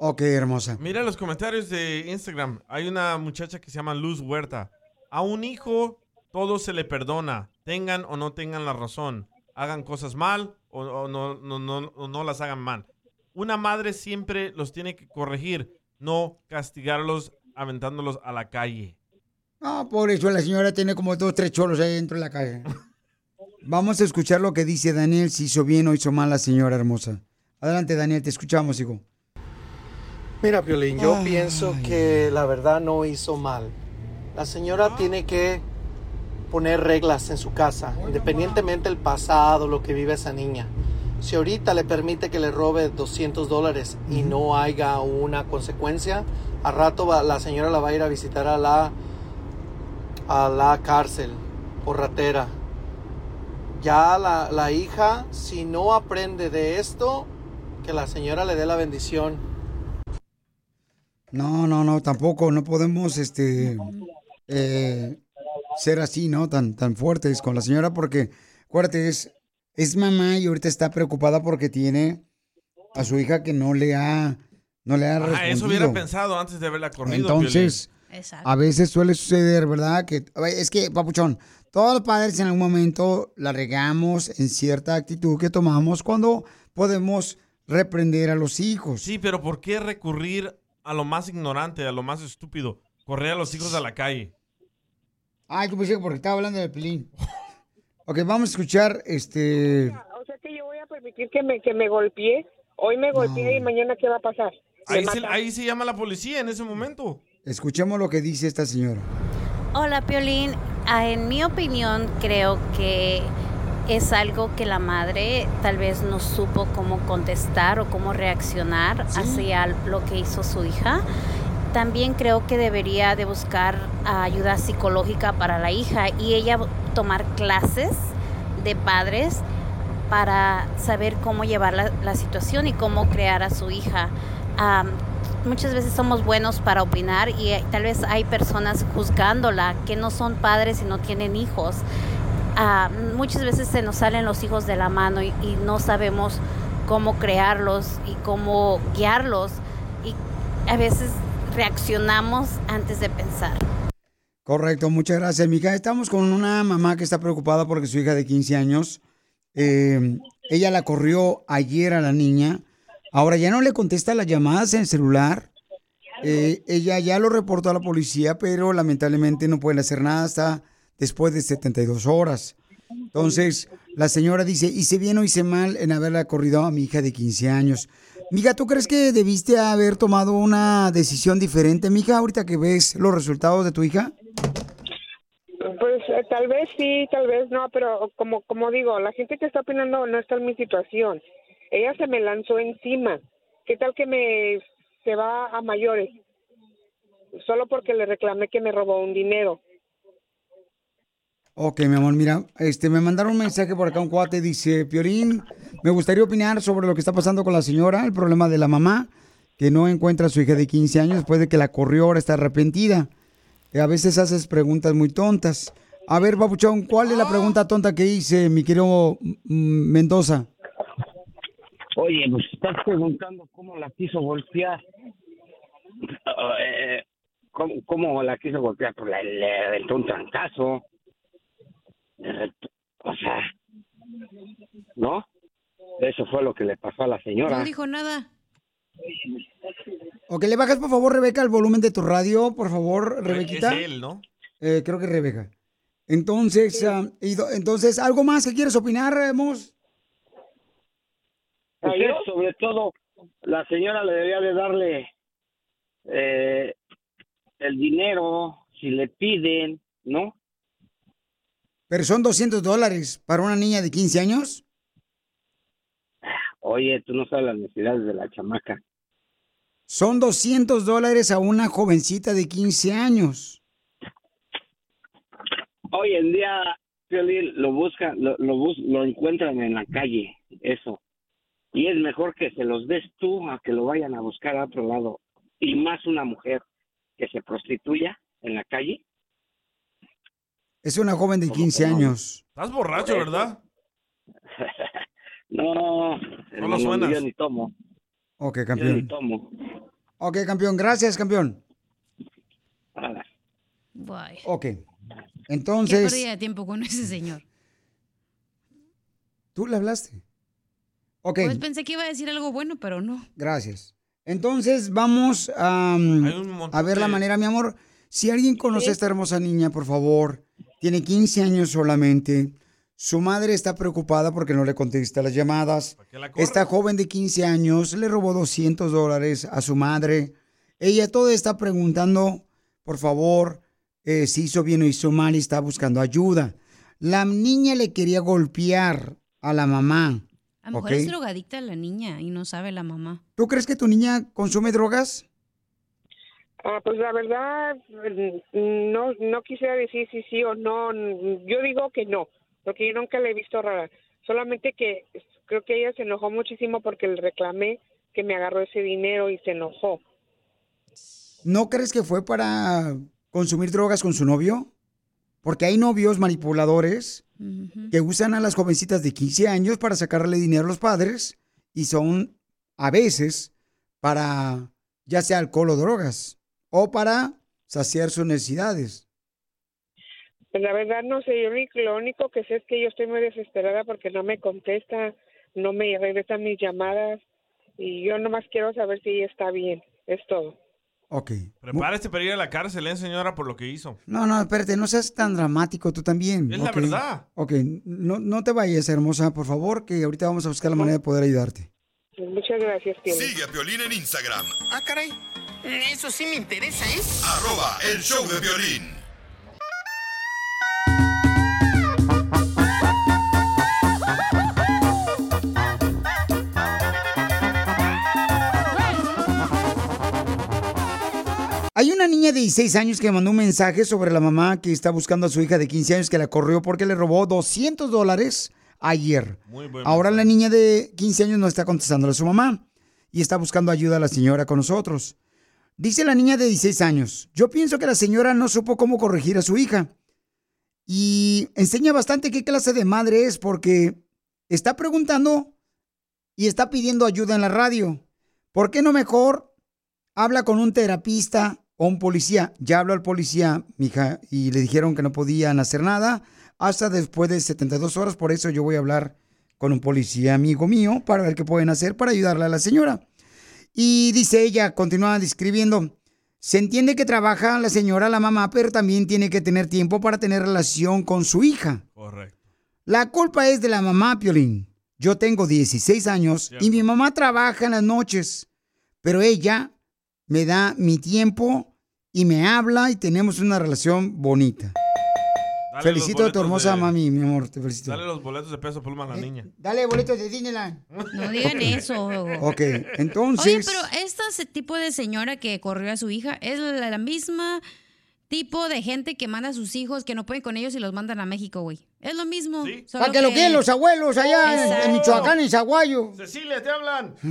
Ok, hermosa. Mira los comentarios de Instagram. Hay una muchacha que se llama Luz Huerta. A un hijo todo se le perdona, tengan o no tengan la razón, hagan cosas mal o, o no, no, no, no las hagan mal. Una madre siempre los tiene que corregir, no castigarlos aventándolos a la calle. No, por eso la señora tiene como dos, tres cholos ahí dentro de la casa. Vamos a escuchar lo que dice Daniel, si hizo bien o hizo mal la señora hermosa. Adelante, Daniel, te escuchamos, hijo. Mira, Piolín, yo Ay. pienso que la verdad no hizo mal. La señora tiene que poner reglas en su casa, independientemente del pasado, lo que vive esa niña. Si ahorita le permite que le robe 200 dólares y no haya una consecuencia, a rato va- la señora la va a ir a visitar a la, a la cárcel por ratera. Ya la, la hija, si no aprende de esto, que la señora le dé la bendición. No, no, no, tampoco, no podemos, este, eh, ser así, ¿no? Tan, tan fuertes con la señora porque, acuérdate, es, es mamá y ahorita está preocupada porque tiene a su hija que no le ha, no le ha respondido. Ah, eso hubiera pensado antes de haberla corrido. Entonces, a veces suele suceder, ¿verdad? Que es que, papuchón, todos los padres en algún momento la regamos en cierta actitud que tomamos cuando podemos reprender a los hijos. Sí, pero ¿por qué recurrir a lo más ignorante, a lo más estúpido? Correr a los hijos a la calle. Ay, yo pensé que porque estaba hablando de Pelín. Ok, vamos a escuchar este. O sea que yo voy a permitir que me, que me golpee. Hoy me golpeé y mañana ¿qué va a pasar? Ahí se, ahí se llama la policía en ese momento. Escuchemos lo que dice esta señora. Hola, Piolín. Ah, en mi opinión, creo que es algo que la madre tal vez no supo cómo contestar o cómo reaccionar hacia lo que hizo su hija. También creo que debería de buscar ayuda psicológica para la hija y ella tomar clases de padres para saber cómo llevar la, situación y cómo crear a su hija. Muchas veces somos buenos para opinar y eh, tal vez hay personas juzgándola que no son padres y no tienen hijos. Muchas veces se nos salen los hijos de la mano y, y no sabemos cómo crearlos y cómo guiarlos y a veces reaccionamos antes de pensar. Correcto, muchas gracias, mija. Estamos con una mamá que está preocupada porque su hija de 15 años, eh, ella la corrió ayer a la niña. Ahora ya no le contesta las llamadas en el celular. Eh, ella ya lo reportó a la policía, pero lamentablemente no pueden hacer nada hasta después de 72 horas. Entonces, la señora dice, hice bien o hice mal en haberla corrido a mi hija de 15 años. Mija, ¿tú crees que debiste haber tomado una decisión diferente, mija, ahorita que ves los resultados de tu hija? Pues eh, tal vez sí, tal vez no, pero como como digo, la gente que está opinando no está en mi situación. Ella se me lanzó encima. ¿Qué tal que me se va a mayores? Solo porque le reclamé que me robó un dinero. Ok, mi amor, mira, este, me mandaron un mensaje por acá, un cuate, dice, Piorín, me gustaría opinar sobre lo que está pasando con la señora, el problema de la mamá, que no encuentra a su hija de 15 años después de que la corrió, ahora está arrepentida. Eh, a veces haces preguntas muy tontas. A ver, Papuchón, ¿cuál es la pregunta tonta que hice, mi querido Mendoza? Oye, pues estás preguntando cómo la quiso golpear. Eh, ¿cómo, cómo la quiso golpear? Pues le aventó un trancazo. O sea, ¿no? Eso fue lo que le pasó a la señora. No dijo nada. Ok, le bajas por favor, Rebeca, el volumen de tu radio, por favor, Rebequita. Es él, ¿no? Eh, creo que Rebeca. Entonces, ah, y do- entonces, ¿algo más que quieres opinar, eh, Mos? Pues es, sobre todo, la señora le debía de darle eh, el dinero si le piden, ¿no? Pero son 200 dólares para una niña de 15 años. Oye, tú no sabes las necesidades de la chamaca. Son 200 dólares a una jovencita de 15 años. Hoy en día, lo buscan, lo, lo, bus- lo encuentran en la calle, eso. Y es mejor que se los des tú a que lo vayan a buscar a otro lado. Y más una mujer que se prostituya en la calle. Es una joven de 15 años. Estás borracho, ¿verdad? No, No lo hermano, suenas. yo ni tomo. Ok, Yo ni campeón. tomo. Ok, campeón. Gracias, campeón. Guay. Ok. Qué Entonces, pérdida de tiempo con ese señor. tú le hablaste. Ok, Pues pensé que iba a decir algo bueno, pero no. gracias. Entonces, vamos a, a ver la manera, mi amor. Si alguien conoce a esta hermosa niña, por favor, tiene 15 años solamente. Su madre está preocupada porque no le contesta las llamadas. Esta joven de 15 años le robó 200 dólares a su madre. Ella todo está preguntando, por favor, eh, si hizo bien o hizo mal y está buscando ayuda. La niña le quería golpear a la mamá. A lo mejor es drogadicta la niña y no sabe la mamá. ¿Tú crees que tu niña consume drogas? Ah, pues la verdad, mm, no, no quisiera decir si sí o no. Yo digo que no, porque yo nunca la he visto rara. Solamente que creo que ella se enojó muchísimo porque le reclamé que me agarró ese dinero y se enojó. ¿No crees que fue para consumir drogas con su novio? Porque hay novios manipuladores que usan a las jovencitas de 15 años para sacarle dinero a los padres y son a veces para ya sea alcohol o drogas o para saciar sus necesidades. Pues la verdad no sé, yo ni- lo único que sé es que yo estoy muy desesperada porque no me contesta, no me regresan mis llamadas y yo nomás quiero saber si está bien, es todo. Ok. Prepárese para ir a la cárcel, ¿eh, señora, por lo que hizo. No, no, espérate, no seas tan dramático tú también. Es la ¿ok? verdad. Ok, no, no te vayas, hermosa, por favor, que ahorita vamos a buscar la manera de poder ayudarte. Muchas gracias, Piolín. Sigue a Piolín en Instagram, Ah, caray. Mm, eso sí me interesa, ¿eh? Arroba el show de violín. Hay una niña de 16 años que mandó un mensaje sobre la mamá que está buscando a su hija de 15 años que la corrió porque le robó 200 dólares ayer. Ahora la niña de 15 años no está contestándole a su mamá y está buscando ayuda a la señora con nosotros. Dice la niña de 16 años, yo pienso que la señora no supo cómo corregir a su hija. Y enseña bastante qué clase de madre es porque está preguntando y está pidiendo ayuda en la radio. ¿Por qué no mejor habla con un terapista o un policía? Ya habló al policía, mija, y le dijeron que no podían hacer nada hasta después de 72 horas. Por eso yo voy a hablar con un policía amigo mío para ver qué pueden hacer para ayudarle a la señora. Y dice ella, continúa describiendo, se entiende que trabaja la señora, la mamá, pero también tiene que tener tiempo para tener relación con su hija. Correcto. La culpa es de la mamá, Piolín. Yo tengo 16 años y mi mamá trabaja en las noches, pero ella me da mi tiempo y me habla y tenemos una relación bonita. Dale Felicito a tu hermosa de- mami, mi amor, te felicito. Dale los boletos de peso pluma a la niña. Dale boletos de Disneyland. No digan eso. Ok, entonces... Oye, pero este tipo de señora que corrió a su hija es la, la misma tipo de gente que manda a sus hijos que no pueden con ellos y los mandan a México, güey. Es lo mismo. Para que lo quieren los abuelos allá en-. Michoacán, en Zaguayo. Cecilia, te hablan.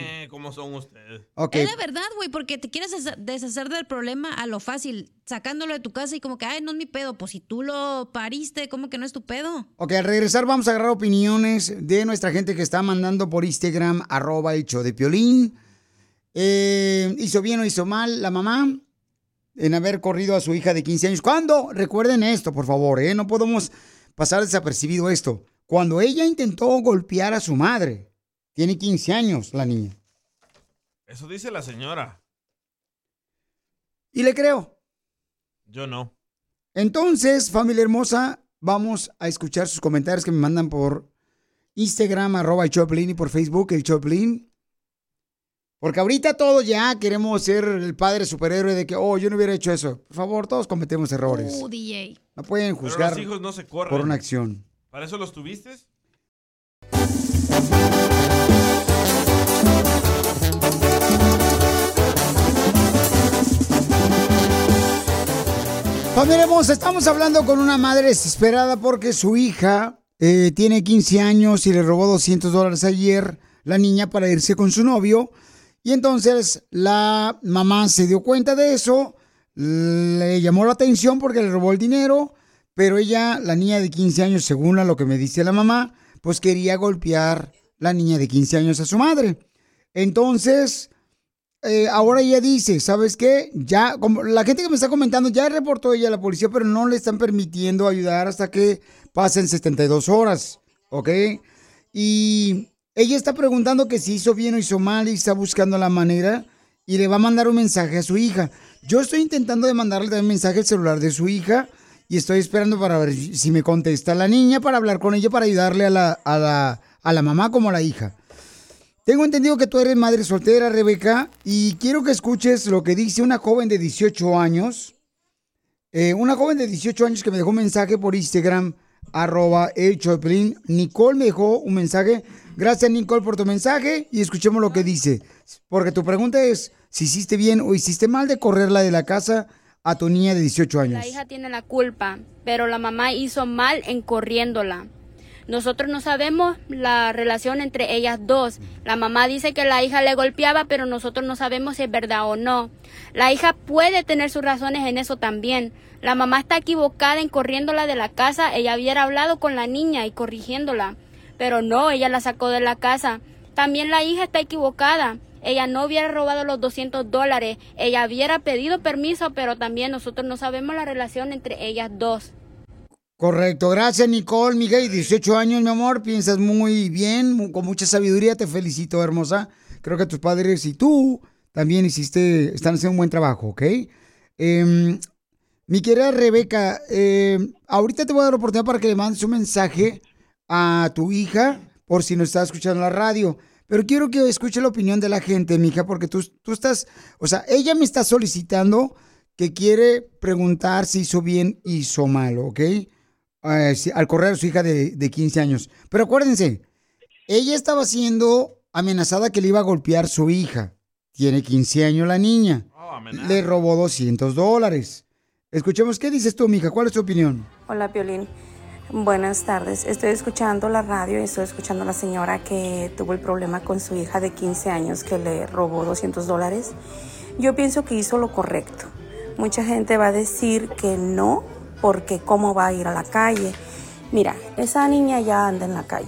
eh, ¿Cómo son ustedes? Es la verdad, güey, porque te quieres desha- deshacer del problema a lo fácil, sacándolo de tu casa y como que, ay, no es mi pedo. Pues si tú lo pariste, ¿cómo que no es tu pedo? Ok, al regresar vamos a agarrar opiniones de nuestra gente que está mandando por Instagram, arroba show de Piolín. Eh, ¿Hizo bien o hizo mal la mamá en haber corrido a su hija de 15 años? ¿Cuándo? Recuerden esto, por favor, ¿eh? No podemos pasar desapercibido esto. Cuando ella intentó golpear a su madre, tiene 15 años la niña. Eso dice la señora. Y le creo. Yo no. Entonces, familia hermosa, vamos a escuchar sus comentarios que me mandan por Instagram, arroba el Choplin, y por Facebook, el Choplin. Porque ahorita todos ya queremos ser el padre superhéroe de que, oh, yo no hubiera hecho eso. Por favor, todos cometemos errores. Uh, DJ. No pueden Pero juzgar los hijos no se corren. por una acción. ¿Para eso los tuviste? Familia hermosa, estamos hablando con una madre desesperada porque su hija eh, tiene 15 años y le robó 200 dólares ayer la niña para irse con su novio. Y entonces la mamá se dio cuenta de eso, le llamó la atención porque le robó el dinero, pero ella, la niña de 15 años, según a lo que me dice la mamá, pues quería golpear la niña de 15 años a su madre. Entonces, eh, ahora ella dice, ¿sabes qué? Ya, como la gente que me está comentando, ya reportó ella a la policía, pero no le están permitiendo ayudar hasta que pasen 72 horas, ¿ok? Y ella está preguntando que si hizo bien o hizo mal y está buscando la manera y le va a mandar un mensaje a su hija. Yo estoy intentando de mandarle también mensaje al celular de su hija y estoy esperando para ver si me contesta la niña para hablar con ella, para ayudarle a la, a la, a la mamá como a la hija. Tengo entendido que tú eres madre soltera, Rebeca, y quiero que escuches lo que dice una joven de 18 años. Eh, una joven de 18 años que me dejó un mensaje por Instagram, arroba el. Nicole me dejó un mensaje. Gracias, Nicole, por tu mensaje y escuchemos lo que dice. Porque tu pregunta es si hiciste bien o hiciste mal de correrla de la casa a tu niña de 18 años. La hija tiene la culpa, pero la mamá hizo mal en corriéndola. Nosotros no sabemos la relación entre ellas dos. La mamá dice que la hija le golpeaba, pero nosotros no sabemos si es verdad o no. La hija puede tener sus razones en eso también. La mamá está equivocada en corriéndola de la casa. Ella hubiera hablado con la niña y corrigiéndola. Pero no, ella la sacó de la casa. También la hija está equivocada. Ella no hubiera robado los 200 dólares. Ella hubiera pedido permiso, pero también nosotros no sabemos la relación entre ellas dos. Correcto, gracias Nicole, Miguel, 18 años, mi amor, piensas muy bien, con mucha sabiduría, te felicito, hermosa. Creo que tus padres y tú también hiciste, están haciendo un buen trabajo, ¿ok? Em, mi querida Rebeca, em, ahorita te voy a dar la oportunidad para que le mandes un mensaje a tu hija, por si no está escuchando la radio. Pero quiero que escuche la opinión de la gente, mija, porque tú, tú estás, o sea, ella me está solicitando que quiere preguntar si hizo bien, hizo mal, ¿ok? Eh, si- al correr a su hija de, de 15 años. Pero acuérdense, ella estaba siendo amenazada que le iba a golpear su hija. Tiene 15 años la niña. le robó 200 dólares. Escuchemos, ¿qué dices tú, mija? ¿Cuál es tu opinión? Hola, Piolín. Buenas tardes. Estoy escuchando la radio y estoy escuchando a la señora que tuvo el problema con su hija de 15 años que le robó 200 dólares. Yo pienso que hizo lo correcto. Mucha gente va a decir que no, porque cómo va a ir a la calle. Mira, esa niña ya anda en la calle.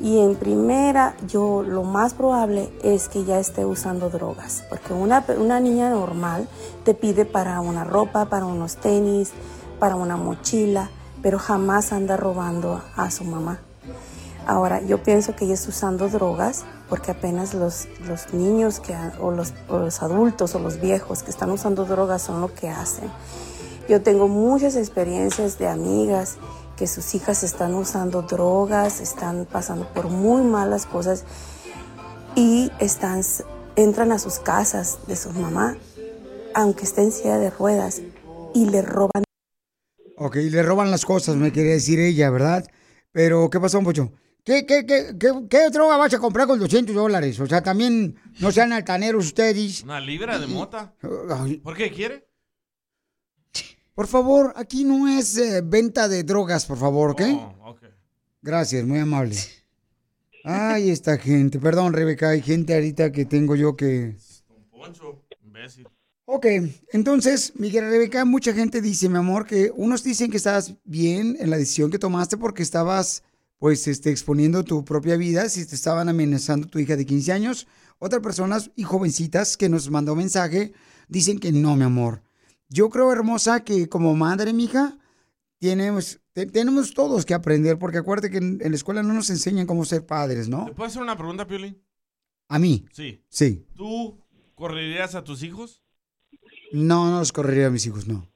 Y en primera, yo lo más probable es que ya esté usando drogas, porque una, una niña normal te pide para una ropa, para unos tenis, para una mochila, pero jamás anda robando a su mamá. Ahora, yo pienso que ella está usando drogas porque apenas los, los niños que, o, los, o los adultos o los viejos que están usando drogas son lo que hacen. Yo tengo muchas experiencias de amigas que sus hijas están usando drogas, están pasando por muy malas cosas y están, entran a sus casas de sus mamás, aunque estén en de ruedas, y le roban. Ok, le roban las cosas, me quería decir ella, ¿verdad? Pero, ¿qué pasó, Pocho? ¿Qué, qué, qué, qué, qué droga vas a comprar con 200 dólares? O sea, también no sean altaneros ustedes. Una libra de mota. ¿Por qué quiere? Por favor, aquí no es eh, venta de drogas, por favor, ¿ok? Oh, ok. Gracias, muy amable. Ay, esta gente. Perdón, Rebeca, hay gente ahorita que tengo yo que... Poncho, imbécil. Ok, entonces, Miguel Rebeca, mucha gente dice, mi amor, que unos dicen que estás bien en la decisión que tomaste porque estabas, pues, este, exponiendo tu propia vida, si te estaban amenazando tu hija de 15 años. Otras personas y jovencitas que nos mandó mensaje dicen que no, mi amor. Yo creo, hermosa, que como madre, mija, tenemos, te- tenemos todos que aprender, porque acuérdate que en, en la escuela no nos enseñan cómo ser padres, ¿no? ¿Te puedo hacer una pregunta, Piolín? A mí. Sí. Sí. ¿Tú correrías a tus hijos? No, no los correría a mis hijos, no.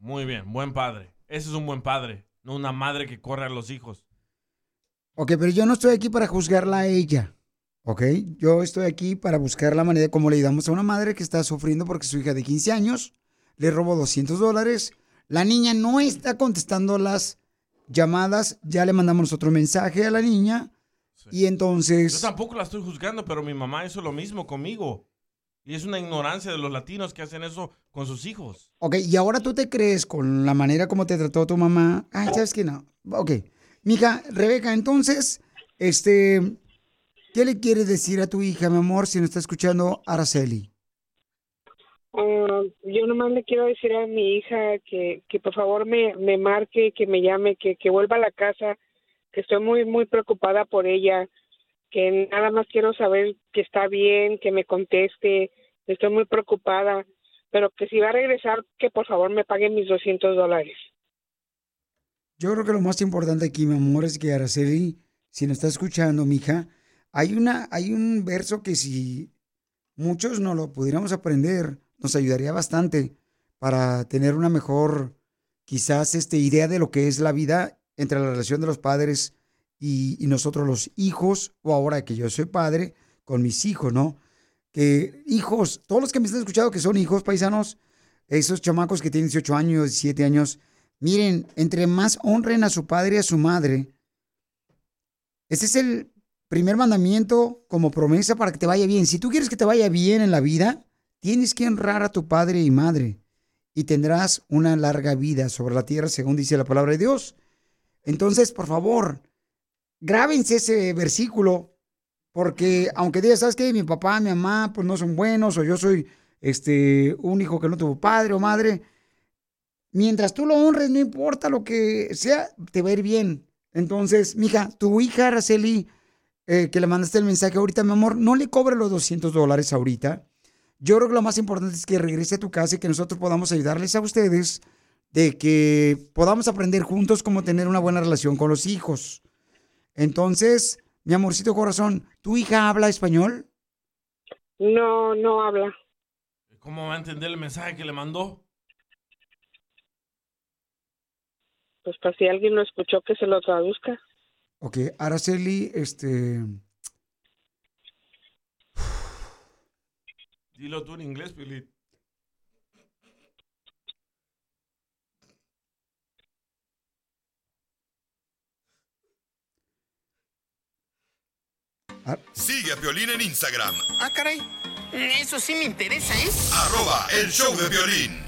Muy bien, buen padre. Ese es un buen padre, no una madre que corre a los hijos. Ok, pero yo no estoy aquí para juzgarla a ella. ¿Ok? Yo estoy aquí para buscar la manera de cómo le ayudamos a una madre que está sufriendo porque su hija de 15 años le robó 200 dólares. La niña no está contestando las llamadas. Ya le mandamos otro mensaje a la niña. Y Yo entonces... tampoco la estoy juzgando, pero mi mamá hizo lo mismo conmigo. Y es una ignorancia de los latinos que hacen eso con sus hijos. Ok, y ahora tú te crees con la manera como te trató tu mamá. Ay, ¿sabes qué? No. Ok. Mija, Rebeca, entonces, este... ¿Qué le quieres decir a tu hija, mi amor, si no está escuchando Araceli? Ah, yo nomás le quiero decir a mi hija que, que por favor me, me marque, que me llame, que, que vuelva a la casa, que estoy muy, muy preocupada por ella, que nada más quiero saber que está bien, que me conteste, estoy muy preocupada, pero que si va a regresar, que por favor me pague mis 200 dólares. Yo creo que lo más importante aquí, mi amor, es que Araceli, si nos está escuchando, mija, hay una, hay un verso que si muchos no lo pudiéramos aprender, nos ayudaría bastante para tener una mejor, quizás, este, idea de lo que es la vida entre la relación de los padres y, nosotros los hijos, o ahora que yo soy padre, con mis hijos, ¿no? Que hijos, todos los que me están escuchando que son hijos paisanos, esos chamacos que tienen 18 años, 17 años, miren, entre más honren a su padre y a su madre, ese es el primer mandamiento como promesa para que te vaya bien. Si tú quieres que te vaya bien en la vida, tienes que honrar a tu padre y madre y tendrás una larga vida sobre la tierra, según dice la palabra de Dios. Entonces, por favor, grábense ese versículo, porque aunque digas, ¿sabes qué? Mi papá, mi mamá, pues no son buenos, o yo soy este, un hijo que no tuvo padre o madre, mientras tú lo honres, no importa lo que sea, te va a ir bien. Entonces, mija, tu hija Araceli, eh, que le mandaste el mensaje ahorita, mi amor, no le cobre los 200 dólares ahorita. Yo creo que lo más importante es que regrese a tu casa y que nosotros podamos ayudarles a ustedes de que podamos aprender juntos cómo tener una buena relación con los hijos. Entonces, mi amorcito corazón, ¿tu hija habla español? No, no habla. ¿Cómo va a entender el mensaje que le mandó? Pues para si alguien lo escuchó, que se lo traduzca. Ok, Araceli, este... Dilo tú en inglés, Piolín. Sigue a Piolín en Instagram, Ah, caray. Eso sí me interesa, ¿eh? Arroba el show de violín.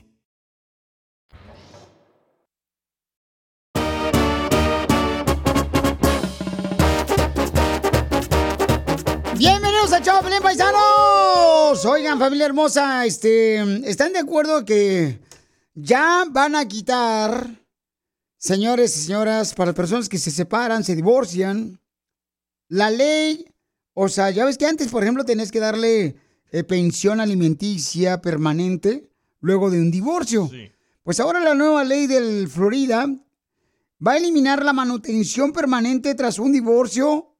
Bienvenidos a Choplin Paisanos. Oigan, familia hermosa, este, ¿están de acuerdo que ya van a quitar, señores y señoras, para las personas que se separan, se divorcian, la ley, o sea, ya ves que antes, por ejemplo, tenías que darle eh, pensión alimenticia permanente luego de un divorcio. Pues ahora la nueva ley del Florida va a eliminar la manutención permanente tras un divorcio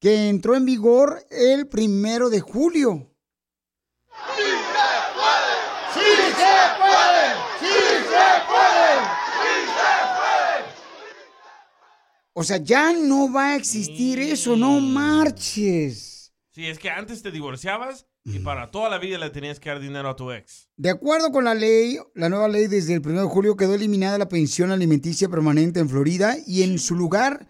que entró en vigor el primero de julio. ¡Sí se puede! ¡Sí se puede! ¡Sí se puede! O sea, ya no va a existir eso, no marches. Sí, es que antes te divorciabas y para toda la vida le tenías que dar dinero a tu ex. De acuerdo con la ley, la nueva ley desde el 1 de julio quedó eliminada la pensión alimenticia permanente en Florida y en su lugar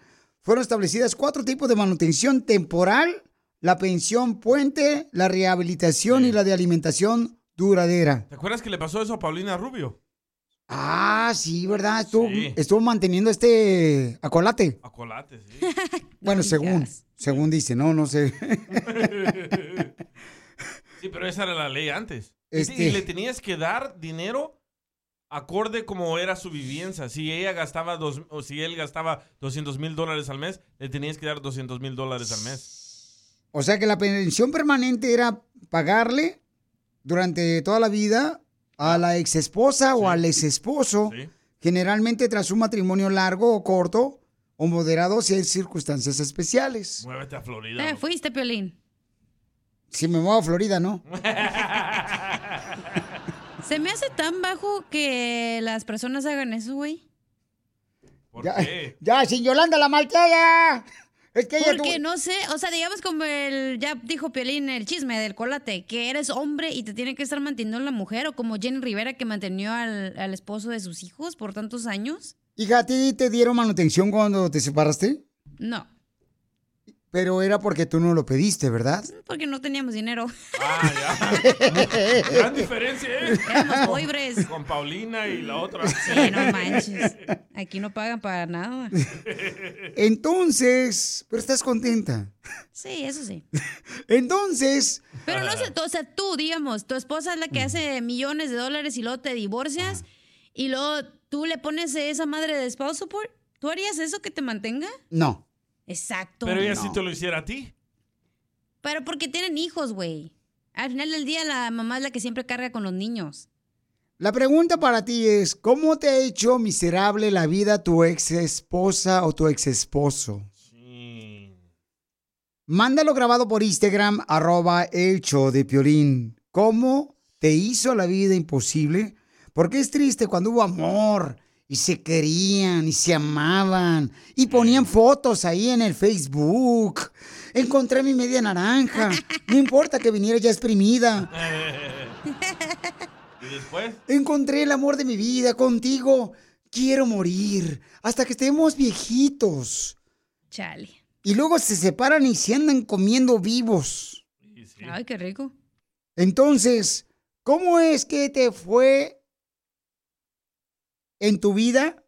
fueron establecidas cuatro tipos de manutención temporal, la pensión puente, la rehabilitación y la de alimentación duradera. ¿Te acuerdas que le pasó eso a Paulina Rubio? Ah, sí, ¿verdad? Estuvo, Sí. estuvo manteniendo este acolate. Acolate, sí. Bueno, según, según dice, no, no sé. Sí, pero esa era la ley antes. Este- Y le tenías que dar dinero acorde como era su vivienda. Si ella gastaba dos, o si él gastaba 200 mil dólares al mes, le tenías que dar 200 mil dólares al mes. O sea que la pensión permanente era pagarle durante toda la vida a la ex esposa o al ex esposo, generalmente tras un matrimonio largo o corto o moderado si hay circunstancias especiales. Muévete a Florida. Eh, fuiste, Piolín. Si me muevo a Florida, ¿no? Se me hace tan bajo que las personas hagan eso, güey. ya, ya, sin Yolanda la malteada. Es que Porque tuvo- no sé, o sea, digamos como el, ya dijo Piolín, el chisme del colate, que eres hombre y te tiene que estar manteniendo la mujer, o como Jenny Rivera que mantenió al, al esposo de sus hijos por tantos años. Hija, ¿a ti te dieron manutención cuando te separaste? No, Pero era porque tú no lo pediste, ¿verdad? porque no teníamos dinero. Gran diferencia, ¿eh? Éramos pobres. Con Paulina y la otra. Sí, no manches. Aquí no pagan para nada. Entonces, pero estás contenta. Sí, eso sí. Entonces, Pero no sé, tú- o sea, tú, digamos, tu esposa es la que hace millones de dólares y luego te divorcias y luego tú le pones esa madre de spouse support. ¿Tú harías eso que te mantenga? no. Exacto. Pero ella no. sí te lo hiciera a ti. Pero porque tienen hijos, güey. Al final del día la mamá es la que siempre carga con los niños. La pregunta para ti es, ¿cómo te ha hecho miserable la vida tu ex esposa o tu ex esposo? Mándalo grabado por Instagram, arroba el show de Piolín. ¿Cómo te hizo la vida imposible? Porque es triste cuando hubo amor y se querían y se amaban y ponían fotos ahí en el Facebook. Encontré mi media naranja. No importa que viniera ya exprimida. ¿Y después? Encontré el amor de mi vida contigo. Quiero morir hasta que estemos viejitos. Chale. Y luego se separan y se andan comiendo vivos. Ay, qué rico. Entonces, ¿cómo es que te fue en tu vida?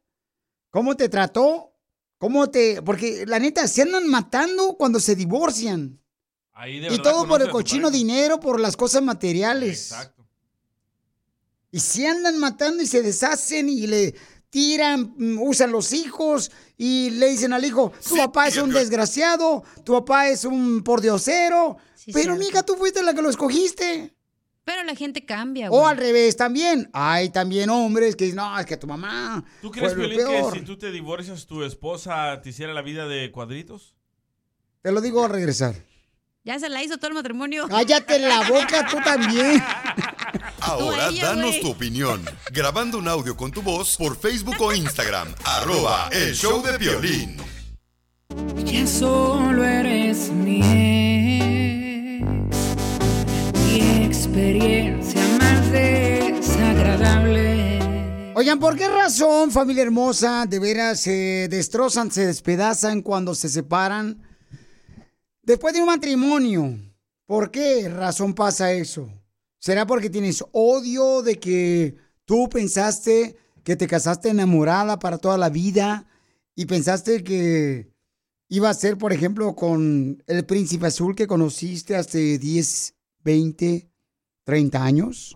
¿Cómo te trató? ¿Cómo te...? Porque la neta, se andan matando cuando se divorcian. Ahí de Y todo por el cochino dinero, por las cosas materiales. Exacto. Y si andan matando y se deshacen y le tiran, mm, usan los hijos y le dicen al hijo, tu papá es un desgraciado, tu papá es un pordiosero. Pero, cierto. mija, tú fuiste la que lo escogiste. Pero la gente cambia, O güey. al revés también. Hay también hombres que dicen, no, es que tu mamá ¿Tú crees, fue lo Piolín, que peor. si tú te divorcias, tu esposa te hiciera la vida de cuadritos? Te lo digo al regresar. Ya se la hizo todo el matrimonio. Cállate la boca tú también. Ahora ella, danos tu opinión. Grabando un audio con tu voz por Facebook o Instagram. arroba el show de violín. Ya solo eres mi ex, mi experiencia más desagradable. Oigan, ¿por qué razón, familia hermosa, de veras se destrozan, se despedazan cuando se separan? Después de un matrimonio, ¿por qué razón pasa eso? ¿Será porque tienes odio de que tú pensaste que te casaste enamorada para toda la vida y pensaste que iba a ser, por ejemplo, con el príncipe azul que conociste hace 10, 20, 30 años?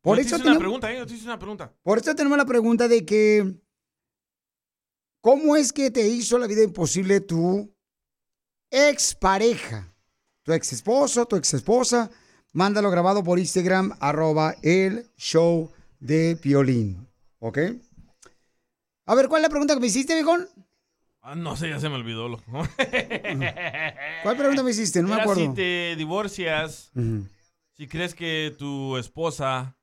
Por Yo te eso hice una pregunta, ¿eh? Yo te hice una pregunta. por eso tenemos la pregunta de que, ¿cómo es que te hizo la vida imposible tu expareja? Tu ex esposo, tu ex esposa. Mándalo grabado por Instagram, arroba el show de Piolín. ¿Ok? A ver, ¿cuál es la pregunta que me hiciste, viejón? Ah, no sé, ya se me olvidó. loco. ¿Cuál pregunta me hiciste? No me acuerdo. si te divorcias. Si crees que tu esposa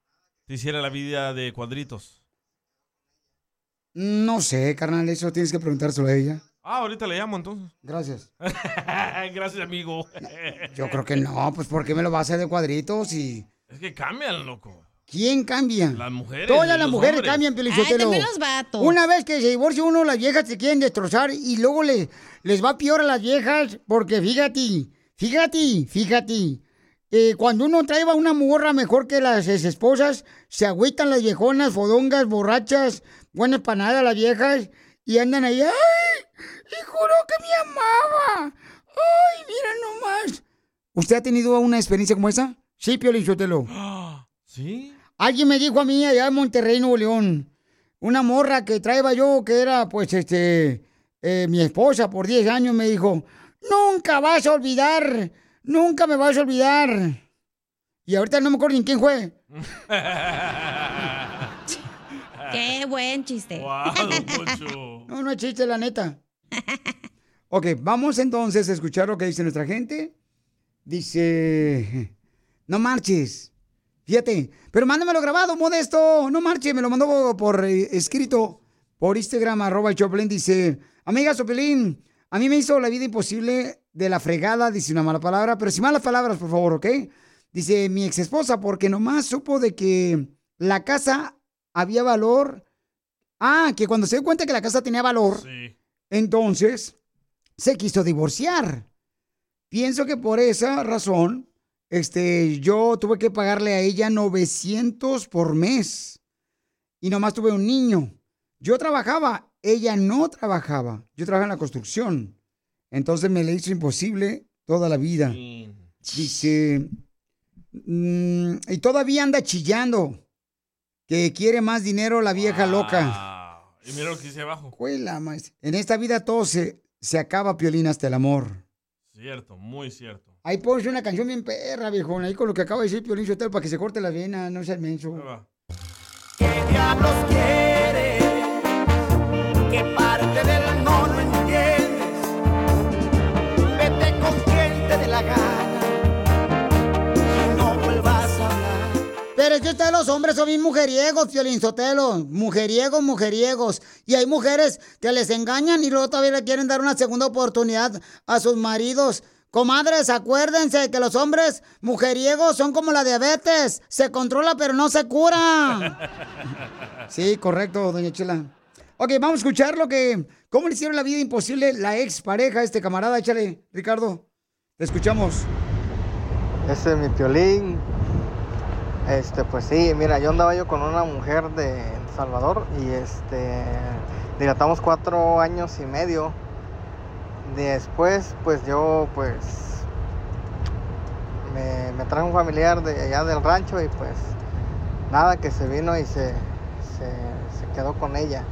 te hiciera la vida de cuadritos. No sé, carnal, eso tienes que preguntárselo a ella. Ah, ahorita le llamo entonces. Gracias. Gracias, amigo. Yo creo que no, pues ¿por qué me lo va a hacer de cuadritos y... Es que cambian, loco. ¿Quién cambia? Las mujeres. Todas las los mujeres hombres. cambian, Pelichotelo. Una vez que se divorcia uno, las viejas se quieren destrozar y luego le, les va peor a las viejas porque fíjate, fíjate, fíjate. Eh, cuando uno trae a una morra mejor que las ex esposas, se agüitan las viejonas, fodongas, borrachas, buenas para nada las viejas y andan ahí, ¡ay! Y juró que me amaba. ¡Ay, mira nomás! ¿Usted ha tenido una experiencia como esa? Sí, Piolichotelo. ¿Sí? Alguien me dijo a mí allá en Monterrey, Nuevo León, una morra que traía yo, que era pues este, eh, mi esposa por 10 años, me dijo, nunca vas a olvidar, nunca me vas a olvidar. Y ahorita no me acuerdo ni quién fue. Qué buen chiste. No, no es chiste, la neta. Ok, vamos entonces a escuchar lo que dice nuestra gente. Dice, no marches. Fíjate, pero mándamelo grabado, modesto. No marches, me lo mandó por eh, escrito por Instagram, arroba el Choplin. Dice, amiga Sopelín, a mí me hizo la vida imposible de la fregada, dice una mala palabra, pero sin malas palabras, por favor, ¿ok? Dice mi ex esposa, porque nomás supo de que la casa había valor. Ah, que cuando se dio cuenta que la casa tenía valor, entonces se quiso divorciar. Pienso que por esa razón, este, yo tuve que pagarle a ella 900 por mes. Y nomás tuve un niño. Yo trabajaba, ella no trabajaba. Yo trabajaba en la construcción. Entonces me le hizo imposible toda la vida. Dice, mm, y todavía anda chillando que quiere más dinero la vieja loca. Y mira lo que dice abajo. Juela, maíz. En esta vida todo se, se acaba, Piolín, hasta el amor. Cierto, muy cierto. Ahí pones una canción bien perra, viejón. Ahí con lo que acaba de decir Piolín Sotelo para que se corte la vena, no seas menso. ¿Qué diablos quiere? ¿Qué parte Pero es que ustedes los hombres son bien mujeriegos, Piolín Sotelo. Mujeriegos, mujeriegos. Y hay mujeres que les engañan y luego todavía le quieren dar una segunda oportunidad a sus maridos. Comadres, acuérdense que los hombres mujeriegos son como la diabetes. Se controla pero no se cura. Sí, correcto, doña Chela. Ok, vamos a escuchar lo que... ¿Cómo le hicieron la vida imposible la ex pareja a este camarada? Échale, Ricardo. Te escuchamos. Ese es mi piolín. Este, pues sí, mira, yo andaba yo con una mujer de Salvador y este, dilatamos cuatro años y medio. Después, pues yo, pues, me, me trajo un familiar de allá del rancho y pues nada, que se vino y se, se, se quedó con ella.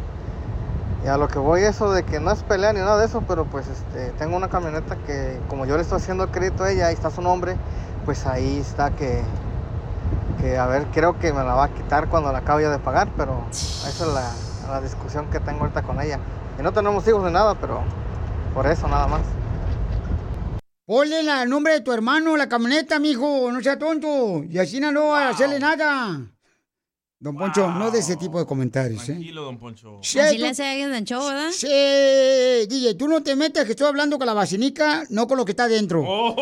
Y a lo que voy eso de que no es pelea ni nada de eso, pero pues este, tengo una camioneta que como yo le estoy haciendo el crédito a ella, ahí está su nombre, pues ahí está que, que a ver, creo que me la va a quitar cuando la acabe ya de pagar, pero esa es la, la discusión que tengo ahorita con ella. Y no tenemos hijos ni nada, pero por eso nada más. Ponle el nombre de tu hermano, la camioneta, mijo, no sea tonto. Y así no va a hacerle nada. Don Poncho, no de ese tipo de comentarios, ¿eh? Tranquilo, don Poncho. Sí, Así tú- le hace a alguien en show, ¿verdad? Sí, DJ, tú no te metas que estoy hablando con la vacinica, no con lo que está adentro. Oh,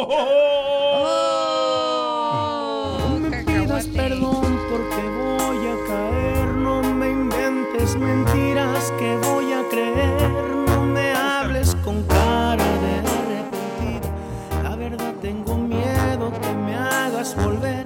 mentiras que voy a creer, no me hables con cara de arrepentido, la verdad tengo miedo que me hagas volver.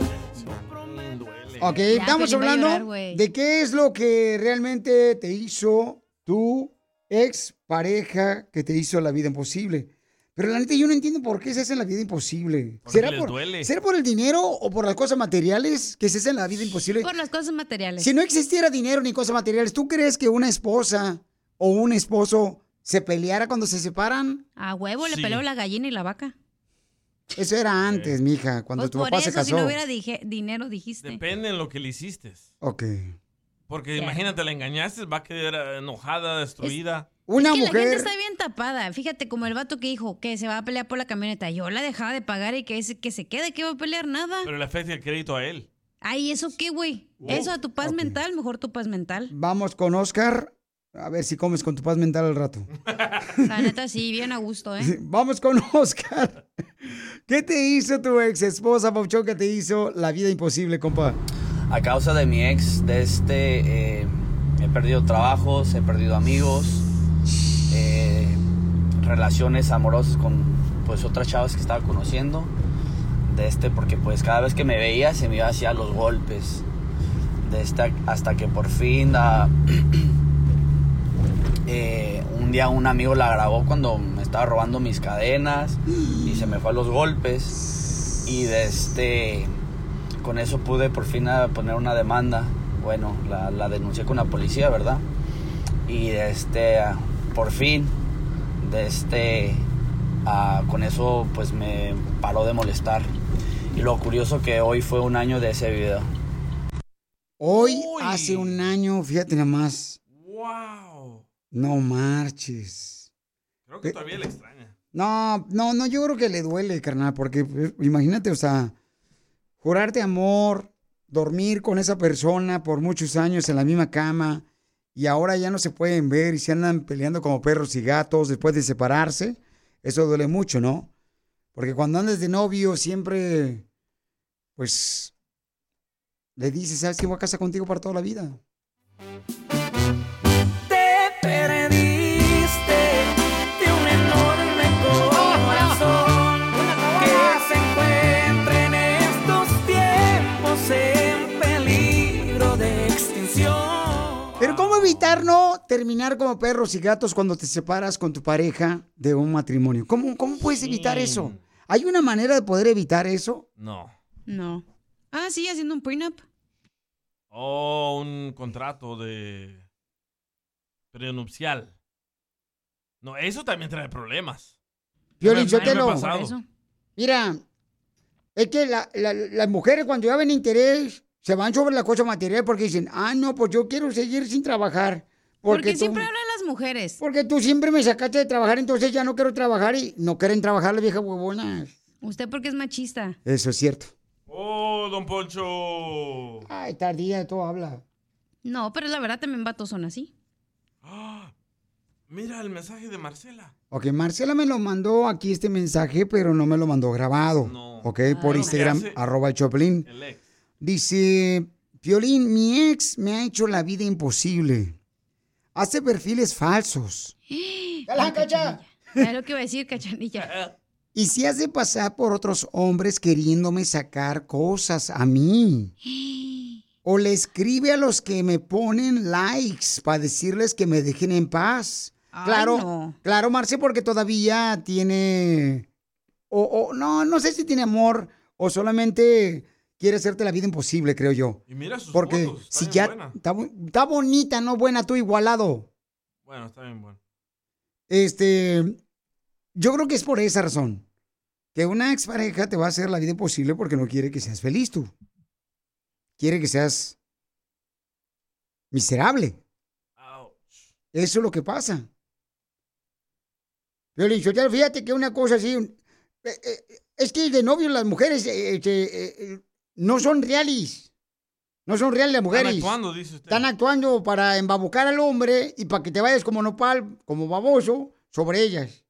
Ok, Ya, estamos hablando llorar, de qué es lo que realmente te hizo tu ex pareja que te hizo la vida imposible. Pero la neta yo no entiendo por qué se hace la vida imposible. Porque ¿Será les por, duele. ¿Será por el dinero o por las cosas materiales que se hacen la vida imposible? Por las cosas materiales. Si no existiera dinero ni cosas materiales, ¿tú crees que una esposa o un esposo se peleara cuando se separan? A huevo le Sí. peleó la gallina y la vaca. Eso era antes, mija, cuando Pues tu por papá eso, se casó. si no hubiera dije- dinero, dijiste. Depende en lo que le hiciste. Ok. Porque imagínate, la engañaste, va a quedar enojada, destruida. es que la gente está bien tapada. Fíjate, como el vato que dijo que se va a pelear por la camioneta. Yo la dejaba de pagar y que, ese- que se quede, que va a pelear nada. Pero le afecta el crédito a él. Ay, ¿eso qué, güey? Eso a tu paz mental, mejor tu paz mental. Vamos con Oscar. A ver si comes con tu paz mental al rato. La neta, sí, bien a gusto, ¿eh? Vamos con Oscar. ¿Qué te hizo tu ex esposa, Pauchón, que te hizo la vida imposible, compa? A causa de mi ex, de este, eh, he perdido trabajos, he perdido amigos, eh, relaciones amorosas con pues otras chavas que estaba conociendo. De este, porque pues cada vez que me veía se me iba hacia los golpes. De esta, hasta que por fin ah, eh, un día un amigo la grabó cuando me estaba robando mis cadenas y se me fue a los golpes. Y de este con eso pude por fin a poner una demanda. Bueno, la, la denuncié con la policía, ¿verdad? Y este, ah, por fin, de este, ah, con eso pues me paró de molestar. Y lo curioso que hoy fue un año de ese video. Hoy, hace un año, fíjate nada más. ¡Wow! No marches. Creo que todavía le extraña. No, no, no, yo creo que le duele, carnal, porque eh, imagínate, o sea, jurarte amor, dormir con esa persona por muchos años en la misma cama y ahora ya no se pueden ver y se andan peleando como perros y gatos después de separarse, eso duele mucho, ¿no? Porque cuando andas de novio siempre, pues, le dices, ¿sabes que voy a casar contigo para toda la vida? Evitar no terminar como perros y gatos cuando te separas con tu pareja de un matrimonio? ¿Cómo, cómo puedes evitar eso? ¿Hay una manera de poder evitar eso? No. No. Ah, sí, haciendo un prenup. O un contrato de prenupcial. No, eso también trae problemas. Piolín, Sotelo. ha pasado. Mira, es que la- la- las mujeres cuando ya ven interés se van sobre la cosa material porque dicen, ah, no, pues yo quiero seguir sin trabajar. Porque, tú- siempre hablan las mujeres. Porque tú siempre me sacaste de trabajar, entonces ya no quiero trabajar y no quieren trabajar las viejas huevonas. Usted porque es machista. Eso es cierto. ¡Oh, don Poncho! Ay, tardía, todo habla. No, pero la verdad también vatos son así. Mira el mensaje de Marcela. Ok, Marcela me lo mandó aquí este mensaje, pero no me lo mandó grabado. Ok, por ¿Qué Instagram, hace? arroba el Choplin. El ex. Dice, Piolín, mi ex me ha hecho la vida imposible. Hace perfiles falsos. Ay, cachanilla. Es lo que iba a decir, cachanilla. Y se hace pasar por otros hombres queriéndome sacar cosas a mí. O le escribe a los que me ponen likes para decirles que me dejen en paz. Ay, claro, no. claro, Marce, porque todavía tiene... O, o- no, no sé si tiene amor o solamente quiere hacerte la vida imposible, creo yo. Y mira sus Porque fotos, está si bien ya buena. está, bonita, no buena, tú igualado. Bueno, está bien bueno. Este, yo creo que es por esa razón. Que una expareja te va a hacer la vida imposible porque no quiere que seas feliz tú. Quiere que seas miserable. Eso es lo que pasa. Violín Sotelo, fíjate que una cosa así, eh, eh, es que de novio las mujeres eh, este, eh, no son reales. No son reales las mujeres. actuando, dice usted. Están actuando para embabucar al hombre y para que te vayas como nopal, como baboso, sobre ellas.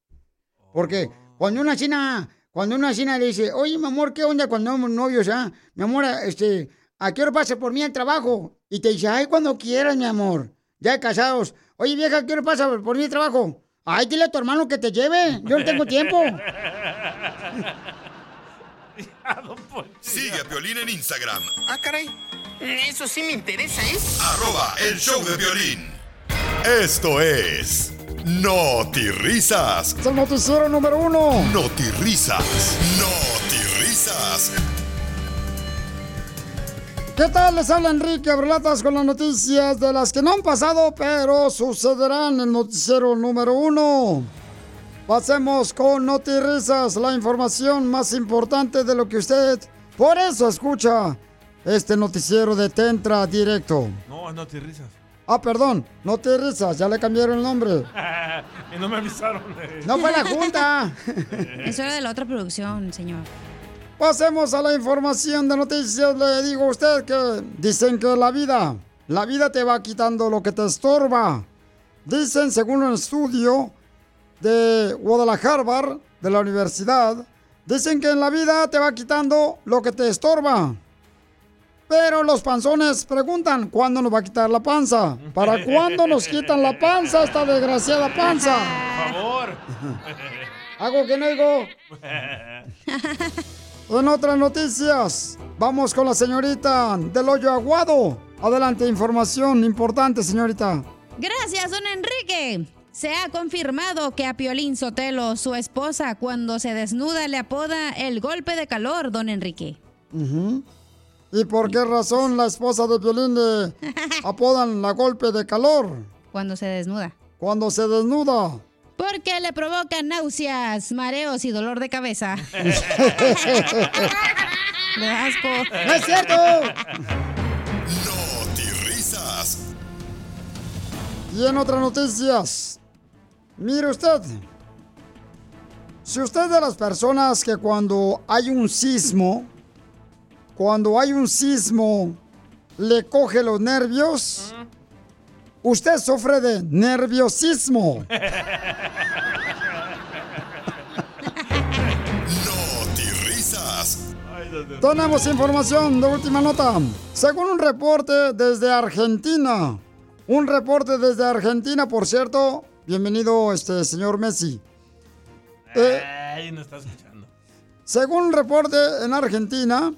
Porque cuando una china, cuando una china le dice, oye, mi amor, ¿qué onda cuando somos novios, ah? Mi amor, este, ¿a qué hora pasa por mí al trabajo? Y te dice, ay, cuando quieras, mi amor. Ya casados. Oye, vieja, ¿a qué hora pasa por mí al trabajo? Ay, dile a tu hermano que te lleve. Yo no tengo tiempo. Sigue a Piolín en Instagram, Ah, caray. Eso sí me interesa, ¿eh? arroba el show de violín. Esto es Risas. Es el noticiero número uno. Risas. Risas. ¿Qué tal? Les habla Enrique Abrelatas con las noticias de las que no han pasado, pero sucederán en el noticiero número uno. Pasemos con Notirisas, la información más importante de lo que usted por eso escucha este noticiero de Tentra Directo. No, no te risas. Ah, perdón, Notirisas, ya le cambiaron el nombre. y no me avisaron. No fue la junta. Eso era de la otra producción, señor. Pasemos a la información de noticias. Le digo a usted que dicen que la vida, la vida te va quitando lo que te estorba. Dicen, según un estudio de Guadalajara, de la universidad, dicen que en la vida te va quitando lo que te estorba. Pero los panzones preguntan, ¿cuándo nos va a quitar la panza? ¿Para cuándo nos quitan la panza, esta desgraciada panza? Por favor. Hago que no digo. En otras noticias, vamos con la señorita del hoyo aguado. Adelante, información importante, señorita. Gracias, don Enrique. Se ha confirmado que a Piolín Sotelo, su esposa, cuando se desnuda le apoda el golpe de calor, don Enrique. ¿Y por qué razón la esposa de Piolín le apodan la golpe de calor? Cuando se desnuda. Cuando se desnuda. Porque le provoca náuseas, mareos y dolor de cabeza. Le asco. ¡No es cierto! Risas. Y en otras noticias, mire usted, si usted es de las personas que cuando hay un sismo, cuando hay un sismo, le coge los nervios, usted sufre de nerviosismo. Risas. Tenemos información de última nota. Según un reporte desde Argentina, un reporte desde Argentina, por cierto, bienvenido este señor Messi. Eh, Ay, no está escuchando. según un reporte en Argentina,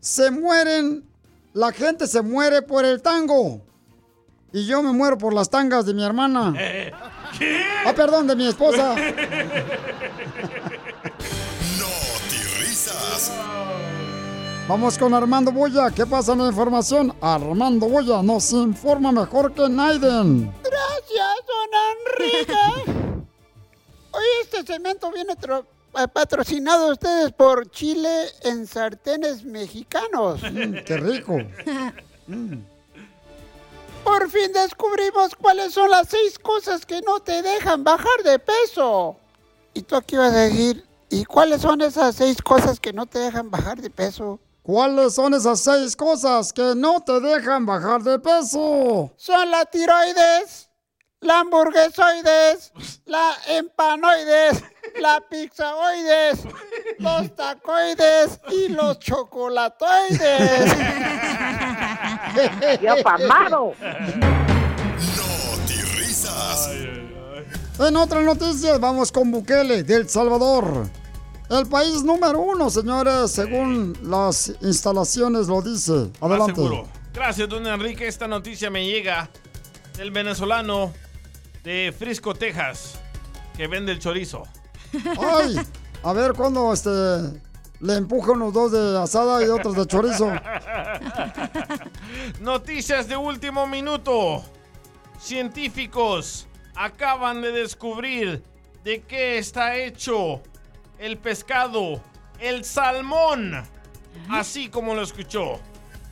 se mueren, la gente se muere por el tango. Y yo me muero por las tangas de mi hermana. ¿Qué? Ah, perdón, de mi esposa. Vamos con Armando Boya. ¿Qué pasa en la información? Armando Boya nos informa mejor que Naiden. Gracias, don Enrique. Hoy este segmento viene eh, patrocinado a ustedes por Chile en sartenes mexicanos. Mm, qué rico. Por fin descubrimos cuáles son las seis cosas que no te dejan bajar de peso. Y tú aquí vas a decir, ¿y cuáles son esas seis cosas que no te dejan bajar de peso? ¿Cuáles son esas seis cosas que no te dejan bajar de peso? Son la tiroides, la hamburguesoides, la empanoides, la pizzaoides, los tacoides y los chocolatoides. ¡Ya pamado! Risas. En otras noticias, vamos con Bukele, de El Salvador. El país número uno, señores, según las instalaciones lo dice. Adelante. seguro. Gracias, don Enrique. Esta noticia me llega del venezolano de Frisco, Texas, que vende el chorizo. Ay, a ver cuándo este, Le empuja unos dos de asada y otros de chorizo. Noticias de último minuto. Científicos acaban de descubrir de qué está hecho el pescado, el salmón. Así como lo escuchó.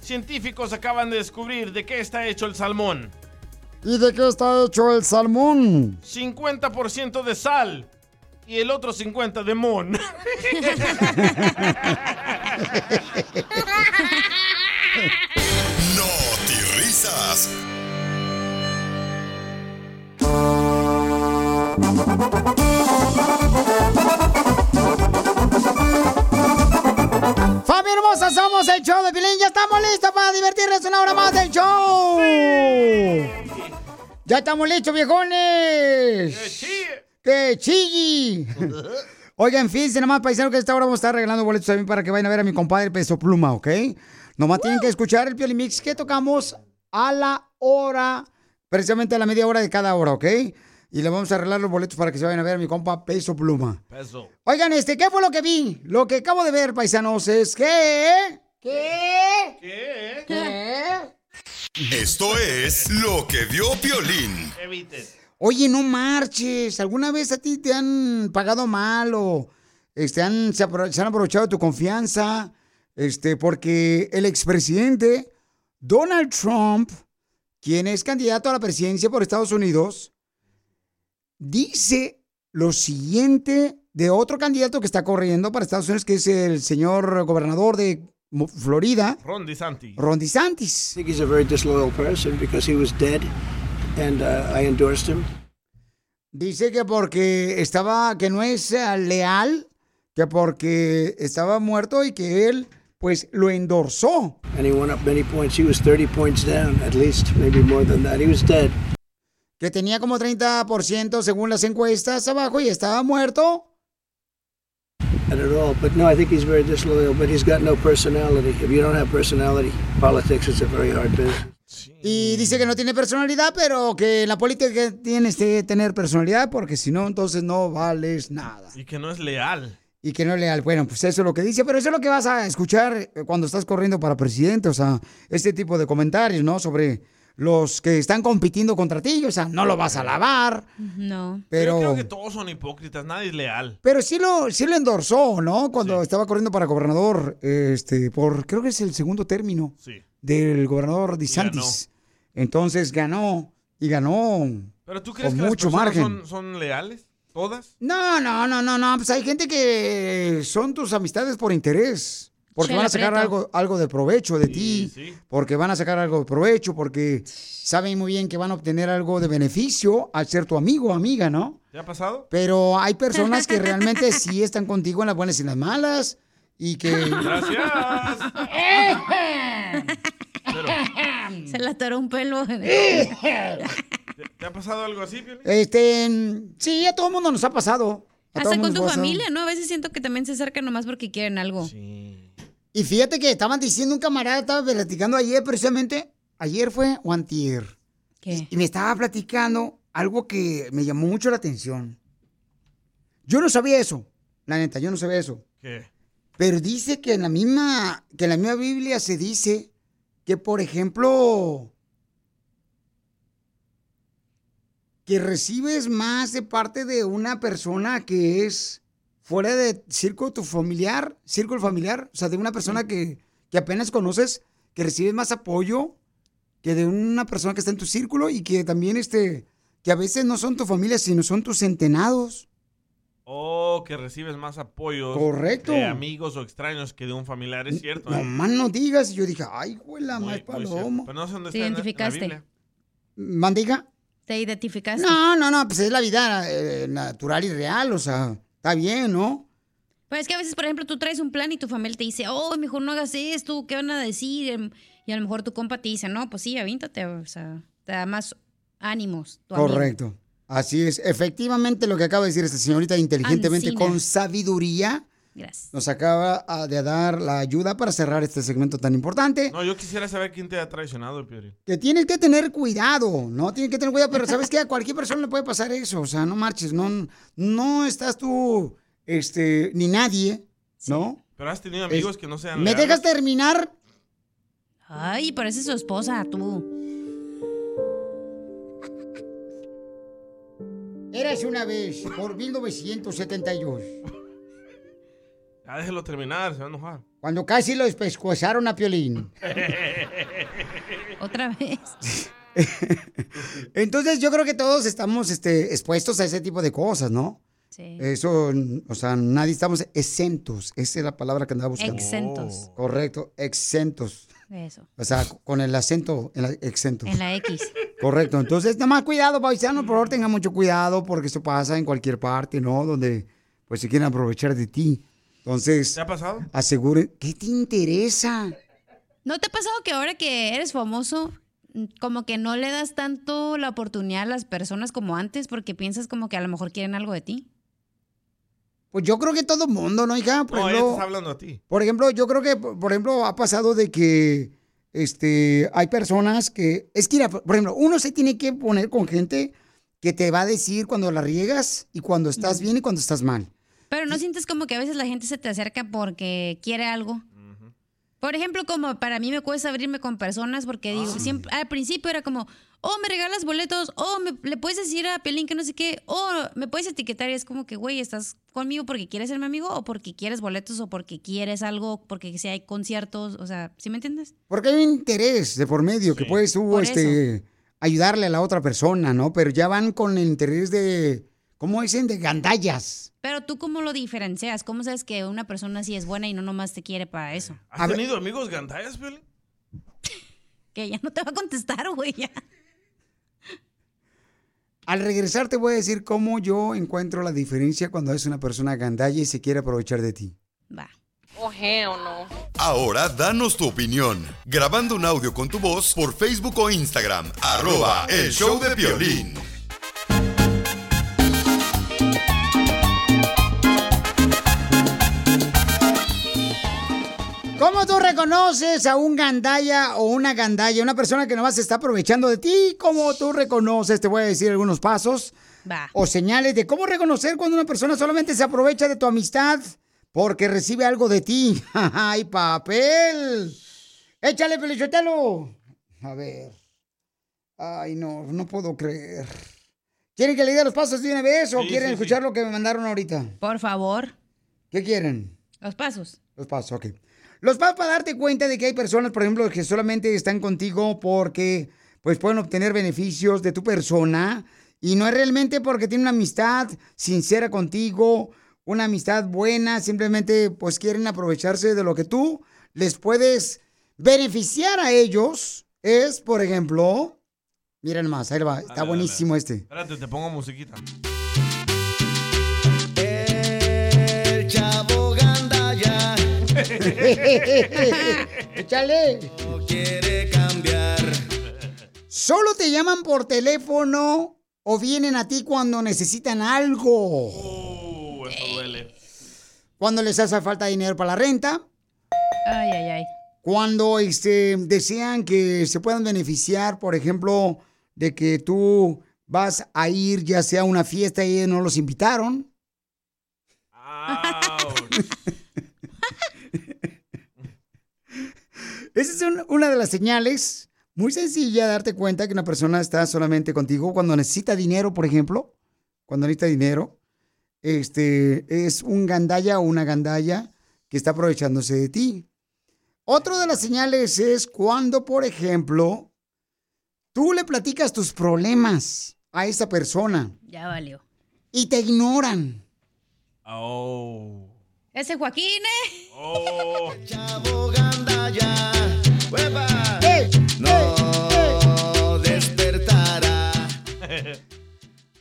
Científicos acaban de descubrir de qué está hecho el salmón. ¿Y de qué está hecho el salmón? 50% de sal y el otro 50% de mon. No risas. ¡Familia hermosa! Somos el show de Pilín. Ya estamos listos para divertirnos una hora más del show. Ya estamos listos, viejones. ¡Que chilli! Oigan, fíjense nomás, paisano, que esta hora vamos a estar regalando boletos también para que vayan a ver a mi compadre Peso Pluma, ¿ok? Nomás tienen que escuchar el Piolimix que tocamos a la hora, precisamente a la media hora de cada hora, ¿ok? Y le vamos a arreglar los boletos para que se vayan a ver a mi compa Peso Pluma. Peso. Oigan, este, ¿qué fue lo que vi? Lo que acabo de ver, paisanos, es que... ¿Qué? ¿Qué? ¿Qué? Esto es lo que vio Piolín. Oye, no marches. ¿Alguna vez a ti te han pagado mal o este, han, se, apro- se han aprovechado de tu confianza? Este, porque el expresidente Donald Trump, quien es candidato a la presidencia por Estados Unidos, dice lo siguiente de otro candidato que está corriendo para Estados Unidos, que es el señor gobernador de Florida, Ron DeSantis. Ron DeSantis. I think he's a very disloyal person because he was dead and uh, I endorsed him. Dice que porque estaba, que no es eh, leal, que porque estaba muerto y que él, pues, lo endorsó. And he went up many points. He was 30 points down, at least, maybe more than that. He was dead. Que tenía como 30% según las encuestas abajo y estaba muerto. Not at all. But no, I think he's very disloyal, but he's got no personality. If you don't have personality, politics is a very hard business. Y dice que no tiene personalidad, pero que en la política tienes que tener personalidad porque si no, entonces no vales nada. Y que no es leal. Y que no es leal. Bueno, pues eso es lo que dice, pero eso es lo que vas a escuchar eh, cuando estás corriendo para presidente. O sea, este tipo de comentarios, ¿no? Sobre los que están compitiendo contra ti. O sea, no lo vas a lavar. No. Pero- Yo creo que todos son hipócritas, nadie es leal. Pero sí lo, sí lo endorsó, ¿no? Cuando estaba corriendo para gobernador, este, por creo que es el segundo término Sí. del gobernador DeSantis. Entonces ganó y ganó ¿Pero tú crees con que mucho margen. son, son leales? ¿Todas? No, no, no, no, no. Pues hay gente que son tus amistades por interés. Porque Chela van a sacar algo, algo de provecho de ti. Porque van a sacar algo de provecho. Porque saben muy bien que van a obtener algo de beneficio al ser tu amigo o amiga, ¿no? ¿Te ha pasado? Pero hay personas que realmente sí están contigo en las buenas y en las malas. Y que. Gracias. Se le atoró un pelo. ¿Te, te ha pasado algo así, Piolín? Este. Sí, a todo el mundo nos ha pasado. Hasta con tu familia, ¿no? A veces siento que también se acercan nomás porque quieren algo. Y fíjate que estaban diciendo un camarada, estaba platicando ayer precisamente, ayer fue o antier. ¿Qué? Y me estaba platicando algo que me llamó mucho la atención. Yo no sabía eso, la neta, yo no sabía eso. ¿Qué? Pero dice que en la misma, que en la misma Biblia se dice que, por ejemplo, que recibes más de parte de una persona que es fuera de círculo tu familiar, círculo familiar, o sea, de una persona que, que apenas conoces, que recibes más apoyo que de una persona que está en tu círculo y que también, este, que a veces no son tu familia, sino son tus centenados. O que recibes más apoyo Correcto. de amigos o extraños que de un familiar, es cierto. No más no digas. Y yo dije, ay, güey, la más paloma. Pero no sé dónde ¿Te está en la- en la identificaste? Biblia. ¿Mandiga? ¿Te identificaste? No, no, no, pues es la vida eh, natural y real, o sea, está bien, ¿no? Pues es que a veces, por ejemplo, tú traes un plan y tu familia te dice, oh, mejor no hagas esto, ¿qué van a decir? Em, Y a lo mejor tu compa te dice, no, pues sí, avíntate, o sea, te da más ánimos. tu amigo. Correcto. Así es. Efectivamente, lo que acaba de decir esta señorita inteligentemente, Ancina. con sabiduría, Gracias. nos acaba ah, de dar la ayuda para cerrar este segmento tan importante. No, yo quisiera saber quién te ha traicionado, Piolín. Que tienes que tener cuidado, ¿no? Tienes que tener cuidado, pero ¿sabes qué? A cualquier persona le puede pasar eso, o sea, no marches, no, no estás tú, este, ni nadie, ¿no? Pero has tenido amigos que no sean ¿Me leales? dejas terminar? Ay, parece su esposa, tú. Eras una vez, por 1972, Ya déjelo terminar, se va a enojar. cuando casi lo despescuezaron a Piolín. Otra vez. Entonces yo creo que todos estamos este, expuestos a ese tipo de cosas, ¿no? Sí. Eso, o sea, nadie estamos exentos. Esa es la palabra que andaba buscando. Exentos. Correcto, exentos. Eso. O sea, con el acento en la, exentos. En la X. Correcto. Entonces, nada más cuidado, paisanos, por favor, tengan mucho cuidado porque esto pasa en cualquier parte, ¿no? Donde pues se quieren aprovechar de ti. Entonces, ¿Te ha pasado? aseguren, ¿qué te interesa? ¿No te ha pasado que ahora que eres famoso, mm, como que no le das tanto la oportunidad a las personas como antes porque piensas como que a lo mejor quieren algo de ti? Pues yo creo que todo el mundo, ¿no, hija? Por No, ejemplo, está hablando a ti. Por ejemplo, yo creo que, por ejemplo, ha pasado de que este, hay personas que. Es que, mira, por ejemplo, uno se tiene que poner con gente que te va a decir cuando la riegas y cuando estás bien y cuando estás mal. Pero no sientes como que a veces la gente se te acerca porque quiere algo. Por ejemplo, como para mí me cuesta abrirme con personas porque digo, siempre, al principio era como, oh, me regalas boletos, oh, me, le puedes decir a Pelín que no sé qué, oh, me puedes etiquetar y es como que, güey, ¿estás conmigo porque quieres ser mi amigo o porque quieres boletos o porque quieres algo, porque si hay conciertos, o sea, ¿sí me entiendes? Porque hay un interés de por medio que puedes tú Por este, ayudarle a la otra persona, ¿no? Pero ya van con el interés de. ¿Cómo dicen? De gandallas. Pero tú cómo lo diferencias, cómo sabes que una persona sí es buena y no nomás te quiere para eso. ¿Has tenido amigos gandallas, Piolín? Que ya no te va a contestar, güey, ya. Al regresar te voy a decir cómo yo encuentro la diferencia cuando es una persona gandalla y se quiere aprovechar de ti. Oh, hell no. Ahora danos tu opinión. Grabando un audio con tu voz por Facebook o Instagram. Arroba el show de violín. ¿Cómo tú reconoces a un gandalla o una gandalla, una persona que nomás se está aprovechando de ti? ¿Cómo tú reconoces? Te voy a decir algunos pasos Va. o señales de cómo reconocer cuando una persona solamente se aprovecha de tu amistad porque recibe algo de ti. ¡Ay, papel! ¡Échale, Pelichotelo! A ver. Ay, no, no puedo creer. ¿Quieren que le diga los pasos de una vez o Sí, quieren sí, escuchar lo que me mandaron ahorita? Por favor. ¿Qué quieren? Los pasos. Los pasos, ok. Los pasos para darte cuenta de que hay personas, por ejemplo, que solamente están contigo porque pues pueden obtener beneficios de tu persona y no es realmente porque tienen una amistad sincera contigo, una amistad buena, simplemente pues quieren aprovecharse de lo que tú les puedes beneficiar a ellos. Es, por ejemplo, miren más, ahí va, está Dale, buenísimo este. Espérate, te pongo musiquita. El chavo. Échale. No quiere cambiar. Solo te llaman por teléfono o vienen a ti cuando necesitan algo. Uh, eso duele. Cuando les hace falta dinero para la renta. Ay, ay, ay. Cuando este, desean que se puedan beneficiar, por ejemplo, de que tú vas a ir ya sea a una fiesta y ellos no los invitaron. Esa es un- una de las señales muy sencilla de darte cuenta que una persona está solamente contigo cuando necesita dinero, por ejemplo. Cuando necesita dinero, este es un gandalla o una gandalla que está aprovechándose de ti. Otro de las señales es cuando, por ejemplo, tú le platicas tus problemas a esa persona Ya valió. y te ignoran. Oh. Ese Joaquín, ¿eh? Oh. No despertará.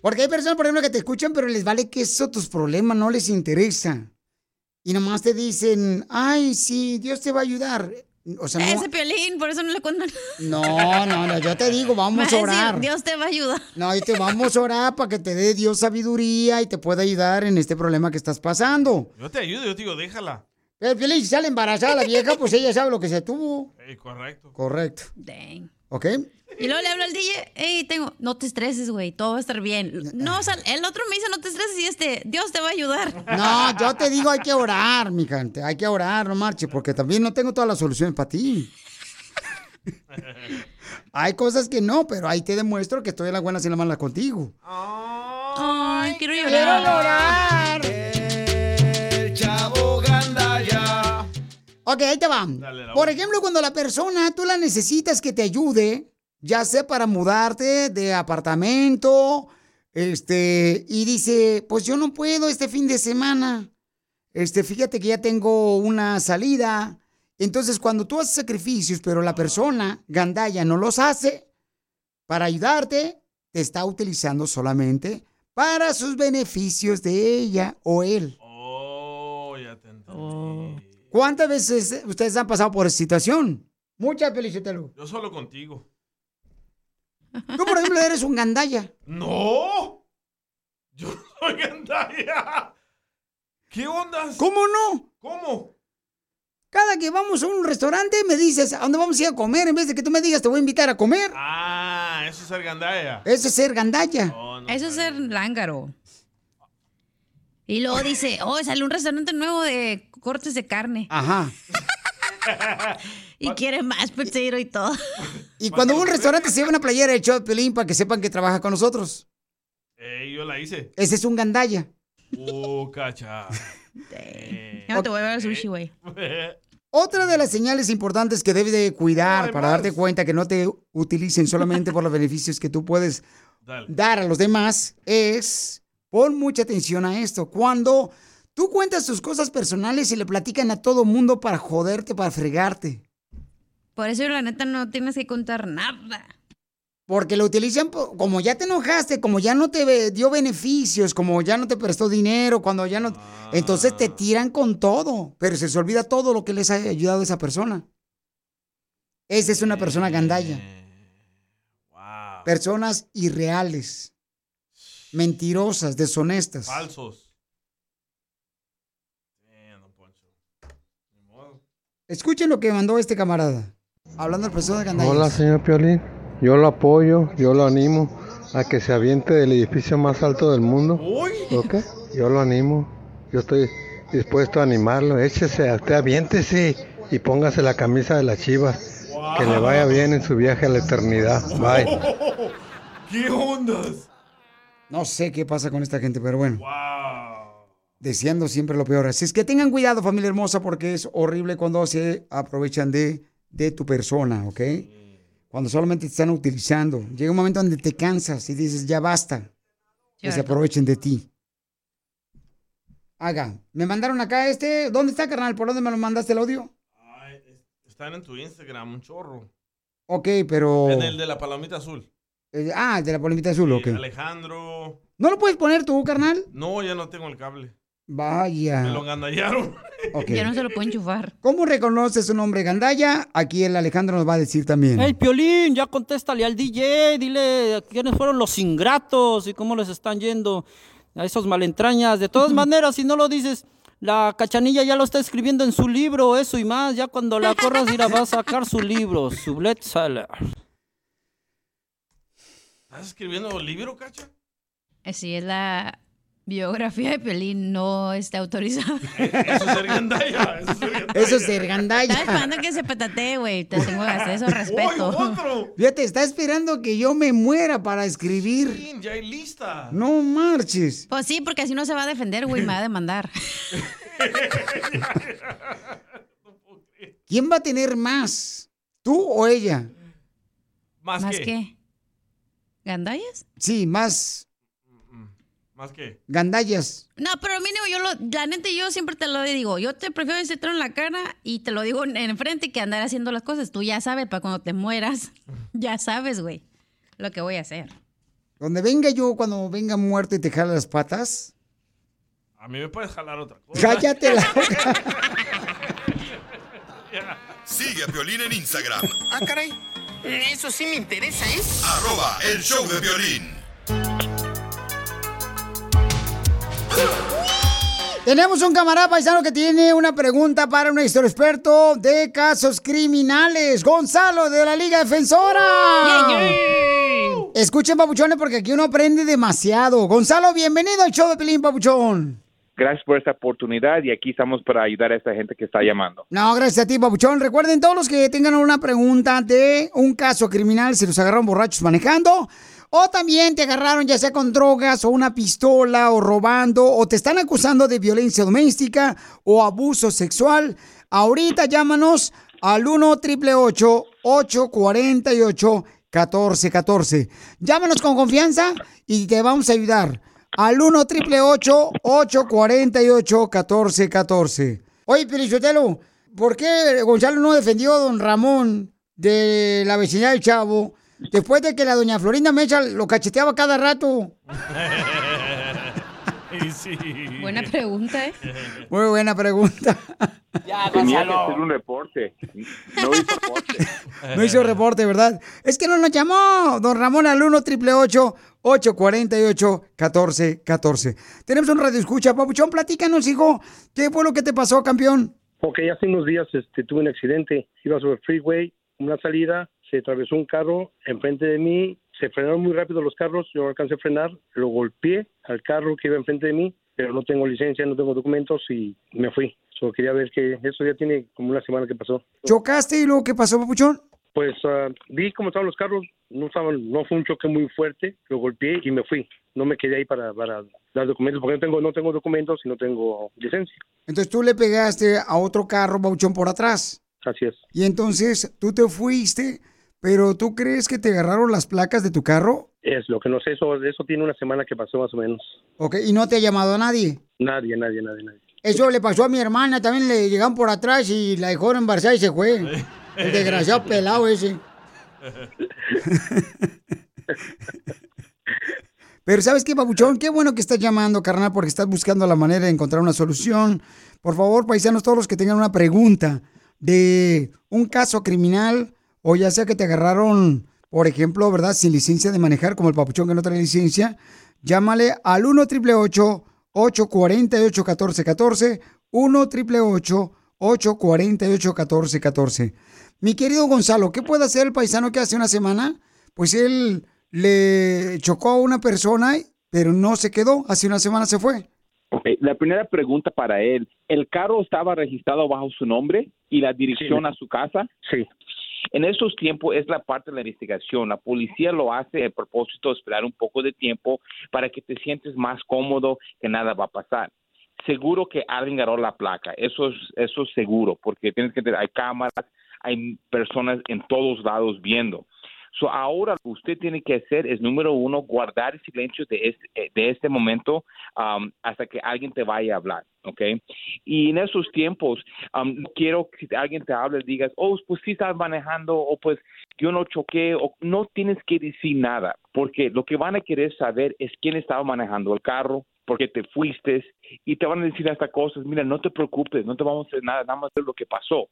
Porque hay personas, por ejemplo, que te escuchan, pero les vale que eso tus problemas no les interesa. Y nomás te dicen, ay, sí, Dios te va a ayudar. O sea, no, Ese piolín, por eso no le cuentan. no, no, no, yo te digo, vamos va a decir, orar. Dios te va a ayudar. No, y te vamos a orar para que te dé Dios sabiduría y te pueda ayudar en este problema que estás pasando. Yo te ayudo, yo te digo, déjala. Pero Piolín, si sale embarazada la vieja, pues ella sabe lo que se tuvo. Correcto. Correcto. Dang. ¿Ok? Y luego le hablo al DJ, hey, tengo, no te estreses, güey, todo va a estar bien. No, o sea, el otro me dice, no te estreses y este, Dios te va a ayudar. No, yo te digo, hay que orar, mi gente. Hay que orar, no marche, porque también no tengo todas las soluciones para ti. Hay cosas que no, pero ahí te demuestro que estoy en las buenas y en las malas contigo. Ay, quiero llorar. Quiero llorar. Ok, ahí te va. Por ejemplo, cuando la persona tú la necesitas que te ayude, ya sea para mudarte de apartamento, este, y dice, pues yo no puedo este fin de semana. Este, fíjate que ya tengo una salida. Entonces, cuando tú haces sacrificios, pero la persona, Gandaya, no los hace para ayudarte, te está utilizando solamente para sus beneficios de ella o él. Oh, ya te entendí. ¿Cuántas veces ustedes han pasado por esa situación? Muchas, Felicitelo. Yo solo contigo. Tú, por ejemplo, eres un gandaya. ¡No! Yo soy gandaya. ¿Qué ondas? ¿Cómo no? ¿Cómo? Cada que vamos a un restaurante me dices, ¿a dónde vamos a ir a comer? En vez de que tú me digas, te voy a invitar a comer. Ah, eso es ser gandaya. Eso es ser gandaya. Eso es ser lángaro. Y luego dice, oh, sale un restaurante nuevo de cortes de carne. Ajá. Y quiere más potato y todo. Y cuando un restaurante se lleva una playera de show de Pelín para que sepan que trabaja con nosotros. Eh, yo la hice. Ese es un gandaya. Oh, cacha. Ya no te voy a ver sushi, güey. Otra de las señales importantes que debes de cuidar para darte cuenta que no te utilicen solamente por los beneficios que tú puedes Dale. dar a los demás es, pon mucha atención a esto, cuando tú cuentas tus cosas personales y le platican a todo mundo para joderte, para fregarte. Por eso, la neta, no tienes que contar nada. Porque lo utilizan como ya te enojaste, como ya no te dio beneficios, como ya no te prestó dinero, cuando ya no... Entonces te tiran con todo, pero se les olvida todo lo que les ha ayudado a esa persona. Esa es una persona gandalla. Personas irreales, mentirosas, deshonestas. Falsos. Escuchen lo que mandó este camarada. Hablando del persona gandalla. Hola, señor Piolín. Yo lo apoyo, yo lo animo a que se aviente del edificio más alto del mundo. ¿Ok? Yo lo animo. Yo estoy dispuesto a animarlo. Échese, usted aviéntese y póngase la camisa de las chivas. Que le vaya bien en su viaje a la eternidad. Bye. ¿Qué ondas? No sé qué pasa con esta gente, pero bueno. Deseando siempre lo peor. Así es que tengan cuidado, familia hermosa, porque es horrible cuando se aprovechan de, de tu persona, ¿ok? Cuando solamente te están utilizando. Llega un momento donde te cansas y dices, ya basta. Que se aprovechen de ti. Haga. Me mandaron acá este. ¿Dónde está, carnal? ¿Por dónde me lo mandaste el audio? Están en tu Instagram, un chorro. Ok, pero. En el de la palomita azul. Eh, ah, de la polimita azul, ok. Alejandro. ¿No lo puedes poner tú, carnal? No, ya no tengo el cable. Vaya. Me lo gandallaron. Ok. Ya no se lo puede enchufar. ¿Cómo reconoces un hombre gandalla? Aquí el Alejandro nos va a decir también. Hey, Piolín, ya contéstale al DJ, dile quiénes fueron los ingratos y cómo les están yendo a esos malentrañas. De todas maneras, si no lo dices, la cachanilla ya lo está escribiendo en su libro, eso y más. Ya cuando la corras, irá, va a sacar su libro, su. ¿Estás escribiendo un libro, cacha? Así es la biografía de Pelín, no está autorizada. Eso es ser gandalla. Eso es ser gandalla. Eso es ser gandalla. Estaba esperando que se petatee, güey. Te tengo que hacer eso, respeto. Fíjate, está esperando que yo me muera para escribir. Sí, ya hay lista. No marches. Pues sí, porque así no se va a defender, güey, me va a demandar. ¿Quién va a tener más? ¿Tú o ella? ¿Más, ¿Más qué? qué? ¿Gandallas? Sí, más ¿Más qué? gandallas. No, pero mínimo yo lo, la neta yo siempre te lo digo, yo te prefiero decirte en la cara y te lo digo en, en frente que andar haciendo las cosas. Tú ya sabes, para cuando te mueras, ya sabes, güey, lo que voy a hacer. Donde venga yo, cuando venga muerto y te jala las patas, A mí me puedes jalar otra cosa. cállate la boca. Sigue a Piolín en Instagram. Ah, caray. Eso sí me interesa, ¿eh? Arroba el show de violín. Tenemos un camarada paisano que tiene una pregunta para nuestro experto de casos criminales, Gonzalo de la Liga Defensora. Escuchen, papuchones, porque aquí uno aprende demasiado. Gonzalo, bienvenido al show de Pelín, papuchón. Gracias por esta oportunidad y aquí estamos para ayudar a esta gente que está llamando. No, gracias a ti, papuchón. Recuerden, todos los que tengan una pregunta de un caso criminal, si los agarraron borrachos manejando, o también te agarraron ya sea con drogas o una pistola o robando, o te están acusando de violencia doméstica o abuso sexual, ahorita llámanos al 1 888 848 1414 Llámanos con confianza y te vamos a ayudar. Al 1 888 848 1414 Oye, Pelichotelo, ¿por qué Gonzalo no defendió a don Ramón de la vecindad del Chavo después de que la doña Florinda Mecha lo cacheteaba cada rato? Buena pregunta, ¿eh? Muy buena pregunta. Tenía que hacer un reporte. No hizo reporte. No hizo reporte, ¿verdad? Es que no nos llamó don Ramón al 1 888 848 1414 Tenemos un radio escucha. Papuchón, platícanos, hijo. ¿Qué fue lo que te pasó, campeón? Ok, hace unos días este, tuve un accidente. Iba sobre el freeway, una salida, se atravesó un carro enfrente de mí, se frenaron muy rápido los carros, yo no alcancé a frenar, lo golpeé al carro que iba enfrente de mí, pero no tengo licencia, no tengo documentos y me fui. Solo quería ver que eso ya tiene como una semana que pasó. ¿Chocaste y luego qué pasó, Papuchón? Pues ah, vi cómo estaban los carros, no estaban, no fue un choque muy fuerte, lo golpeé y me fui. No me quedé ahí para, para dar documentos, porque no tengo, no tengo documentos y no tengo licencia. Entonces tú le pegaste a otro carro, Papuchón, por atrás. Así es. Y entonces tú te fuiste, pero ¿tú crees que te agarraron las placas de tu carro? Es lo que no sé, eso, eso tiene una semana que pasó más o menos. Ok, ¿y no te ha llamado nadie? Nadie, nadie, nadie, nadie. Eso le pasó a mi hermana, también le llegaron por atrás y la dejaron embarazada y se fue. El desgraciado pelado ese. Pero ¿sabes qué, Papuchón? Qué bueno que estás llamando, carnal, porque estás buscando la manera de encontrar una solución. Por favor, paisanos, todos los que tengan una pregunta de un caso criminal o ya sea que te agarraron, por ejemplo, ¿verdad? Sin licencia de manejar, como el Papuchón que no trae licencia, llámale al 1 888 848 1414 1 888 848 1414 Mi querido Gonzalo, ¿qué puede hacer el paisano que hace una semana? Pues él le chocó a una persona, pero no se quedó. Hace una semana se fue. Ok, La primera pregunta para él, ¿el carro estaba registrado bajo su nombre y la dirección a su casa? Sí. En estos tiempos es la parte de la investigación. La policía lo hace a propósito de esperar un poco de tiempo para que te sientes más cómodo que nada va a pasar. Seguro que alguien agarró la placa, eso es, eso es seguro, porque tienes que tener, hay cámaras, hay personas en todos lados viendo. So, ahora lo que usted tiene que hacer es, número uno, guardar silencio de este, eh, de este momento um, hasta que alguien te vaya a hablar, ¿ok? Y en esos tiempos, um, quiero que alguien te hable, digas, oh, pues sí estás manejando, o pues yo no choqué, o no tienes que decir nada, porque lo que van a querer saber es quién estaba manejando el carro, porque te fuiste, y te van a decir hasta cosas, mira, no te preocupes, no te vamos a hacer nada, nada más de lo que pasó.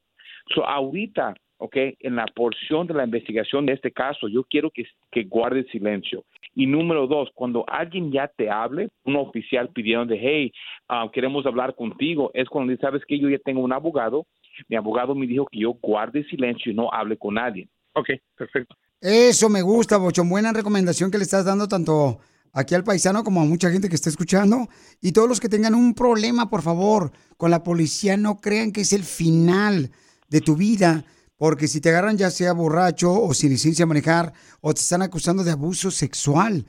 So, ahorita, ok, en la porción de la investigación de este caso, yo quiero que, que guarde silencio. Y número dos, cuando alguien ya te hable, un oficial pidiendo de, hey, ah, queremos hablar contigo, es cuando dice, sabes que yo ya tengo un abogado, mi abogado me dijo que yo guarde silencio y no hable con nadie. Ok, perfecto. Eso me gusta, Bochón. Buena recomendación que le estás dando tanto aquí al paisano como a mucha gente que está escuchando. Y todos los que tengan un problema, por favor, con la policía, no crean que es el final de tu vida. Porque si te agarran ya sea borracho o sin licencia manejar o te están acusando de abuso sexual.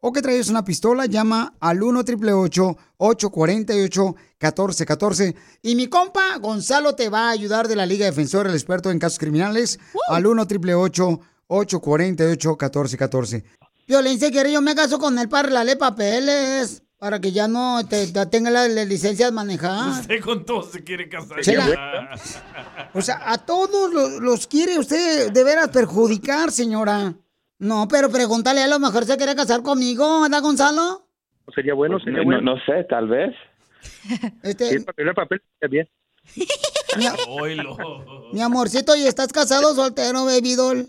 O que traes una pistola, llama al 1 888 848 1414 Y mi compa Gonzalo te va a ayudar de la Liga Defensora, el experto en casos criminales, al 1 888 848 1414 Violencia, quiere yo me caso con él para arreglarle papeles. Para que ya no te, te tenga la, la licencia de manejar. Usted con todos se quiere casar. Chela. O sea, a todos los, los quiere usted de veras perjudicar, señora. No, pero pregúntale, a lo mejor se quiere casar conmigo, ¿verdad, Gonzalo? Sería bueno, sería No, bueno. no sé, tal vez. Este, Sí, el papel, el papel, bien. mi amorcito, ¿y estás casado o soltero, baby doll?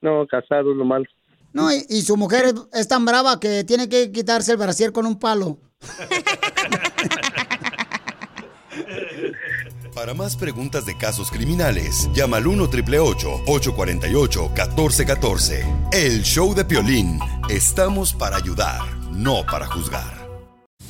No, casado es lo malo. No, y, y su mujer es, tan brava que tiene que quitarse el brasier con un palo. Para más preguntas de casos criminales, llama al 1 848 1414 El show de Piolín. Estamos para ayudar, no para juzgar.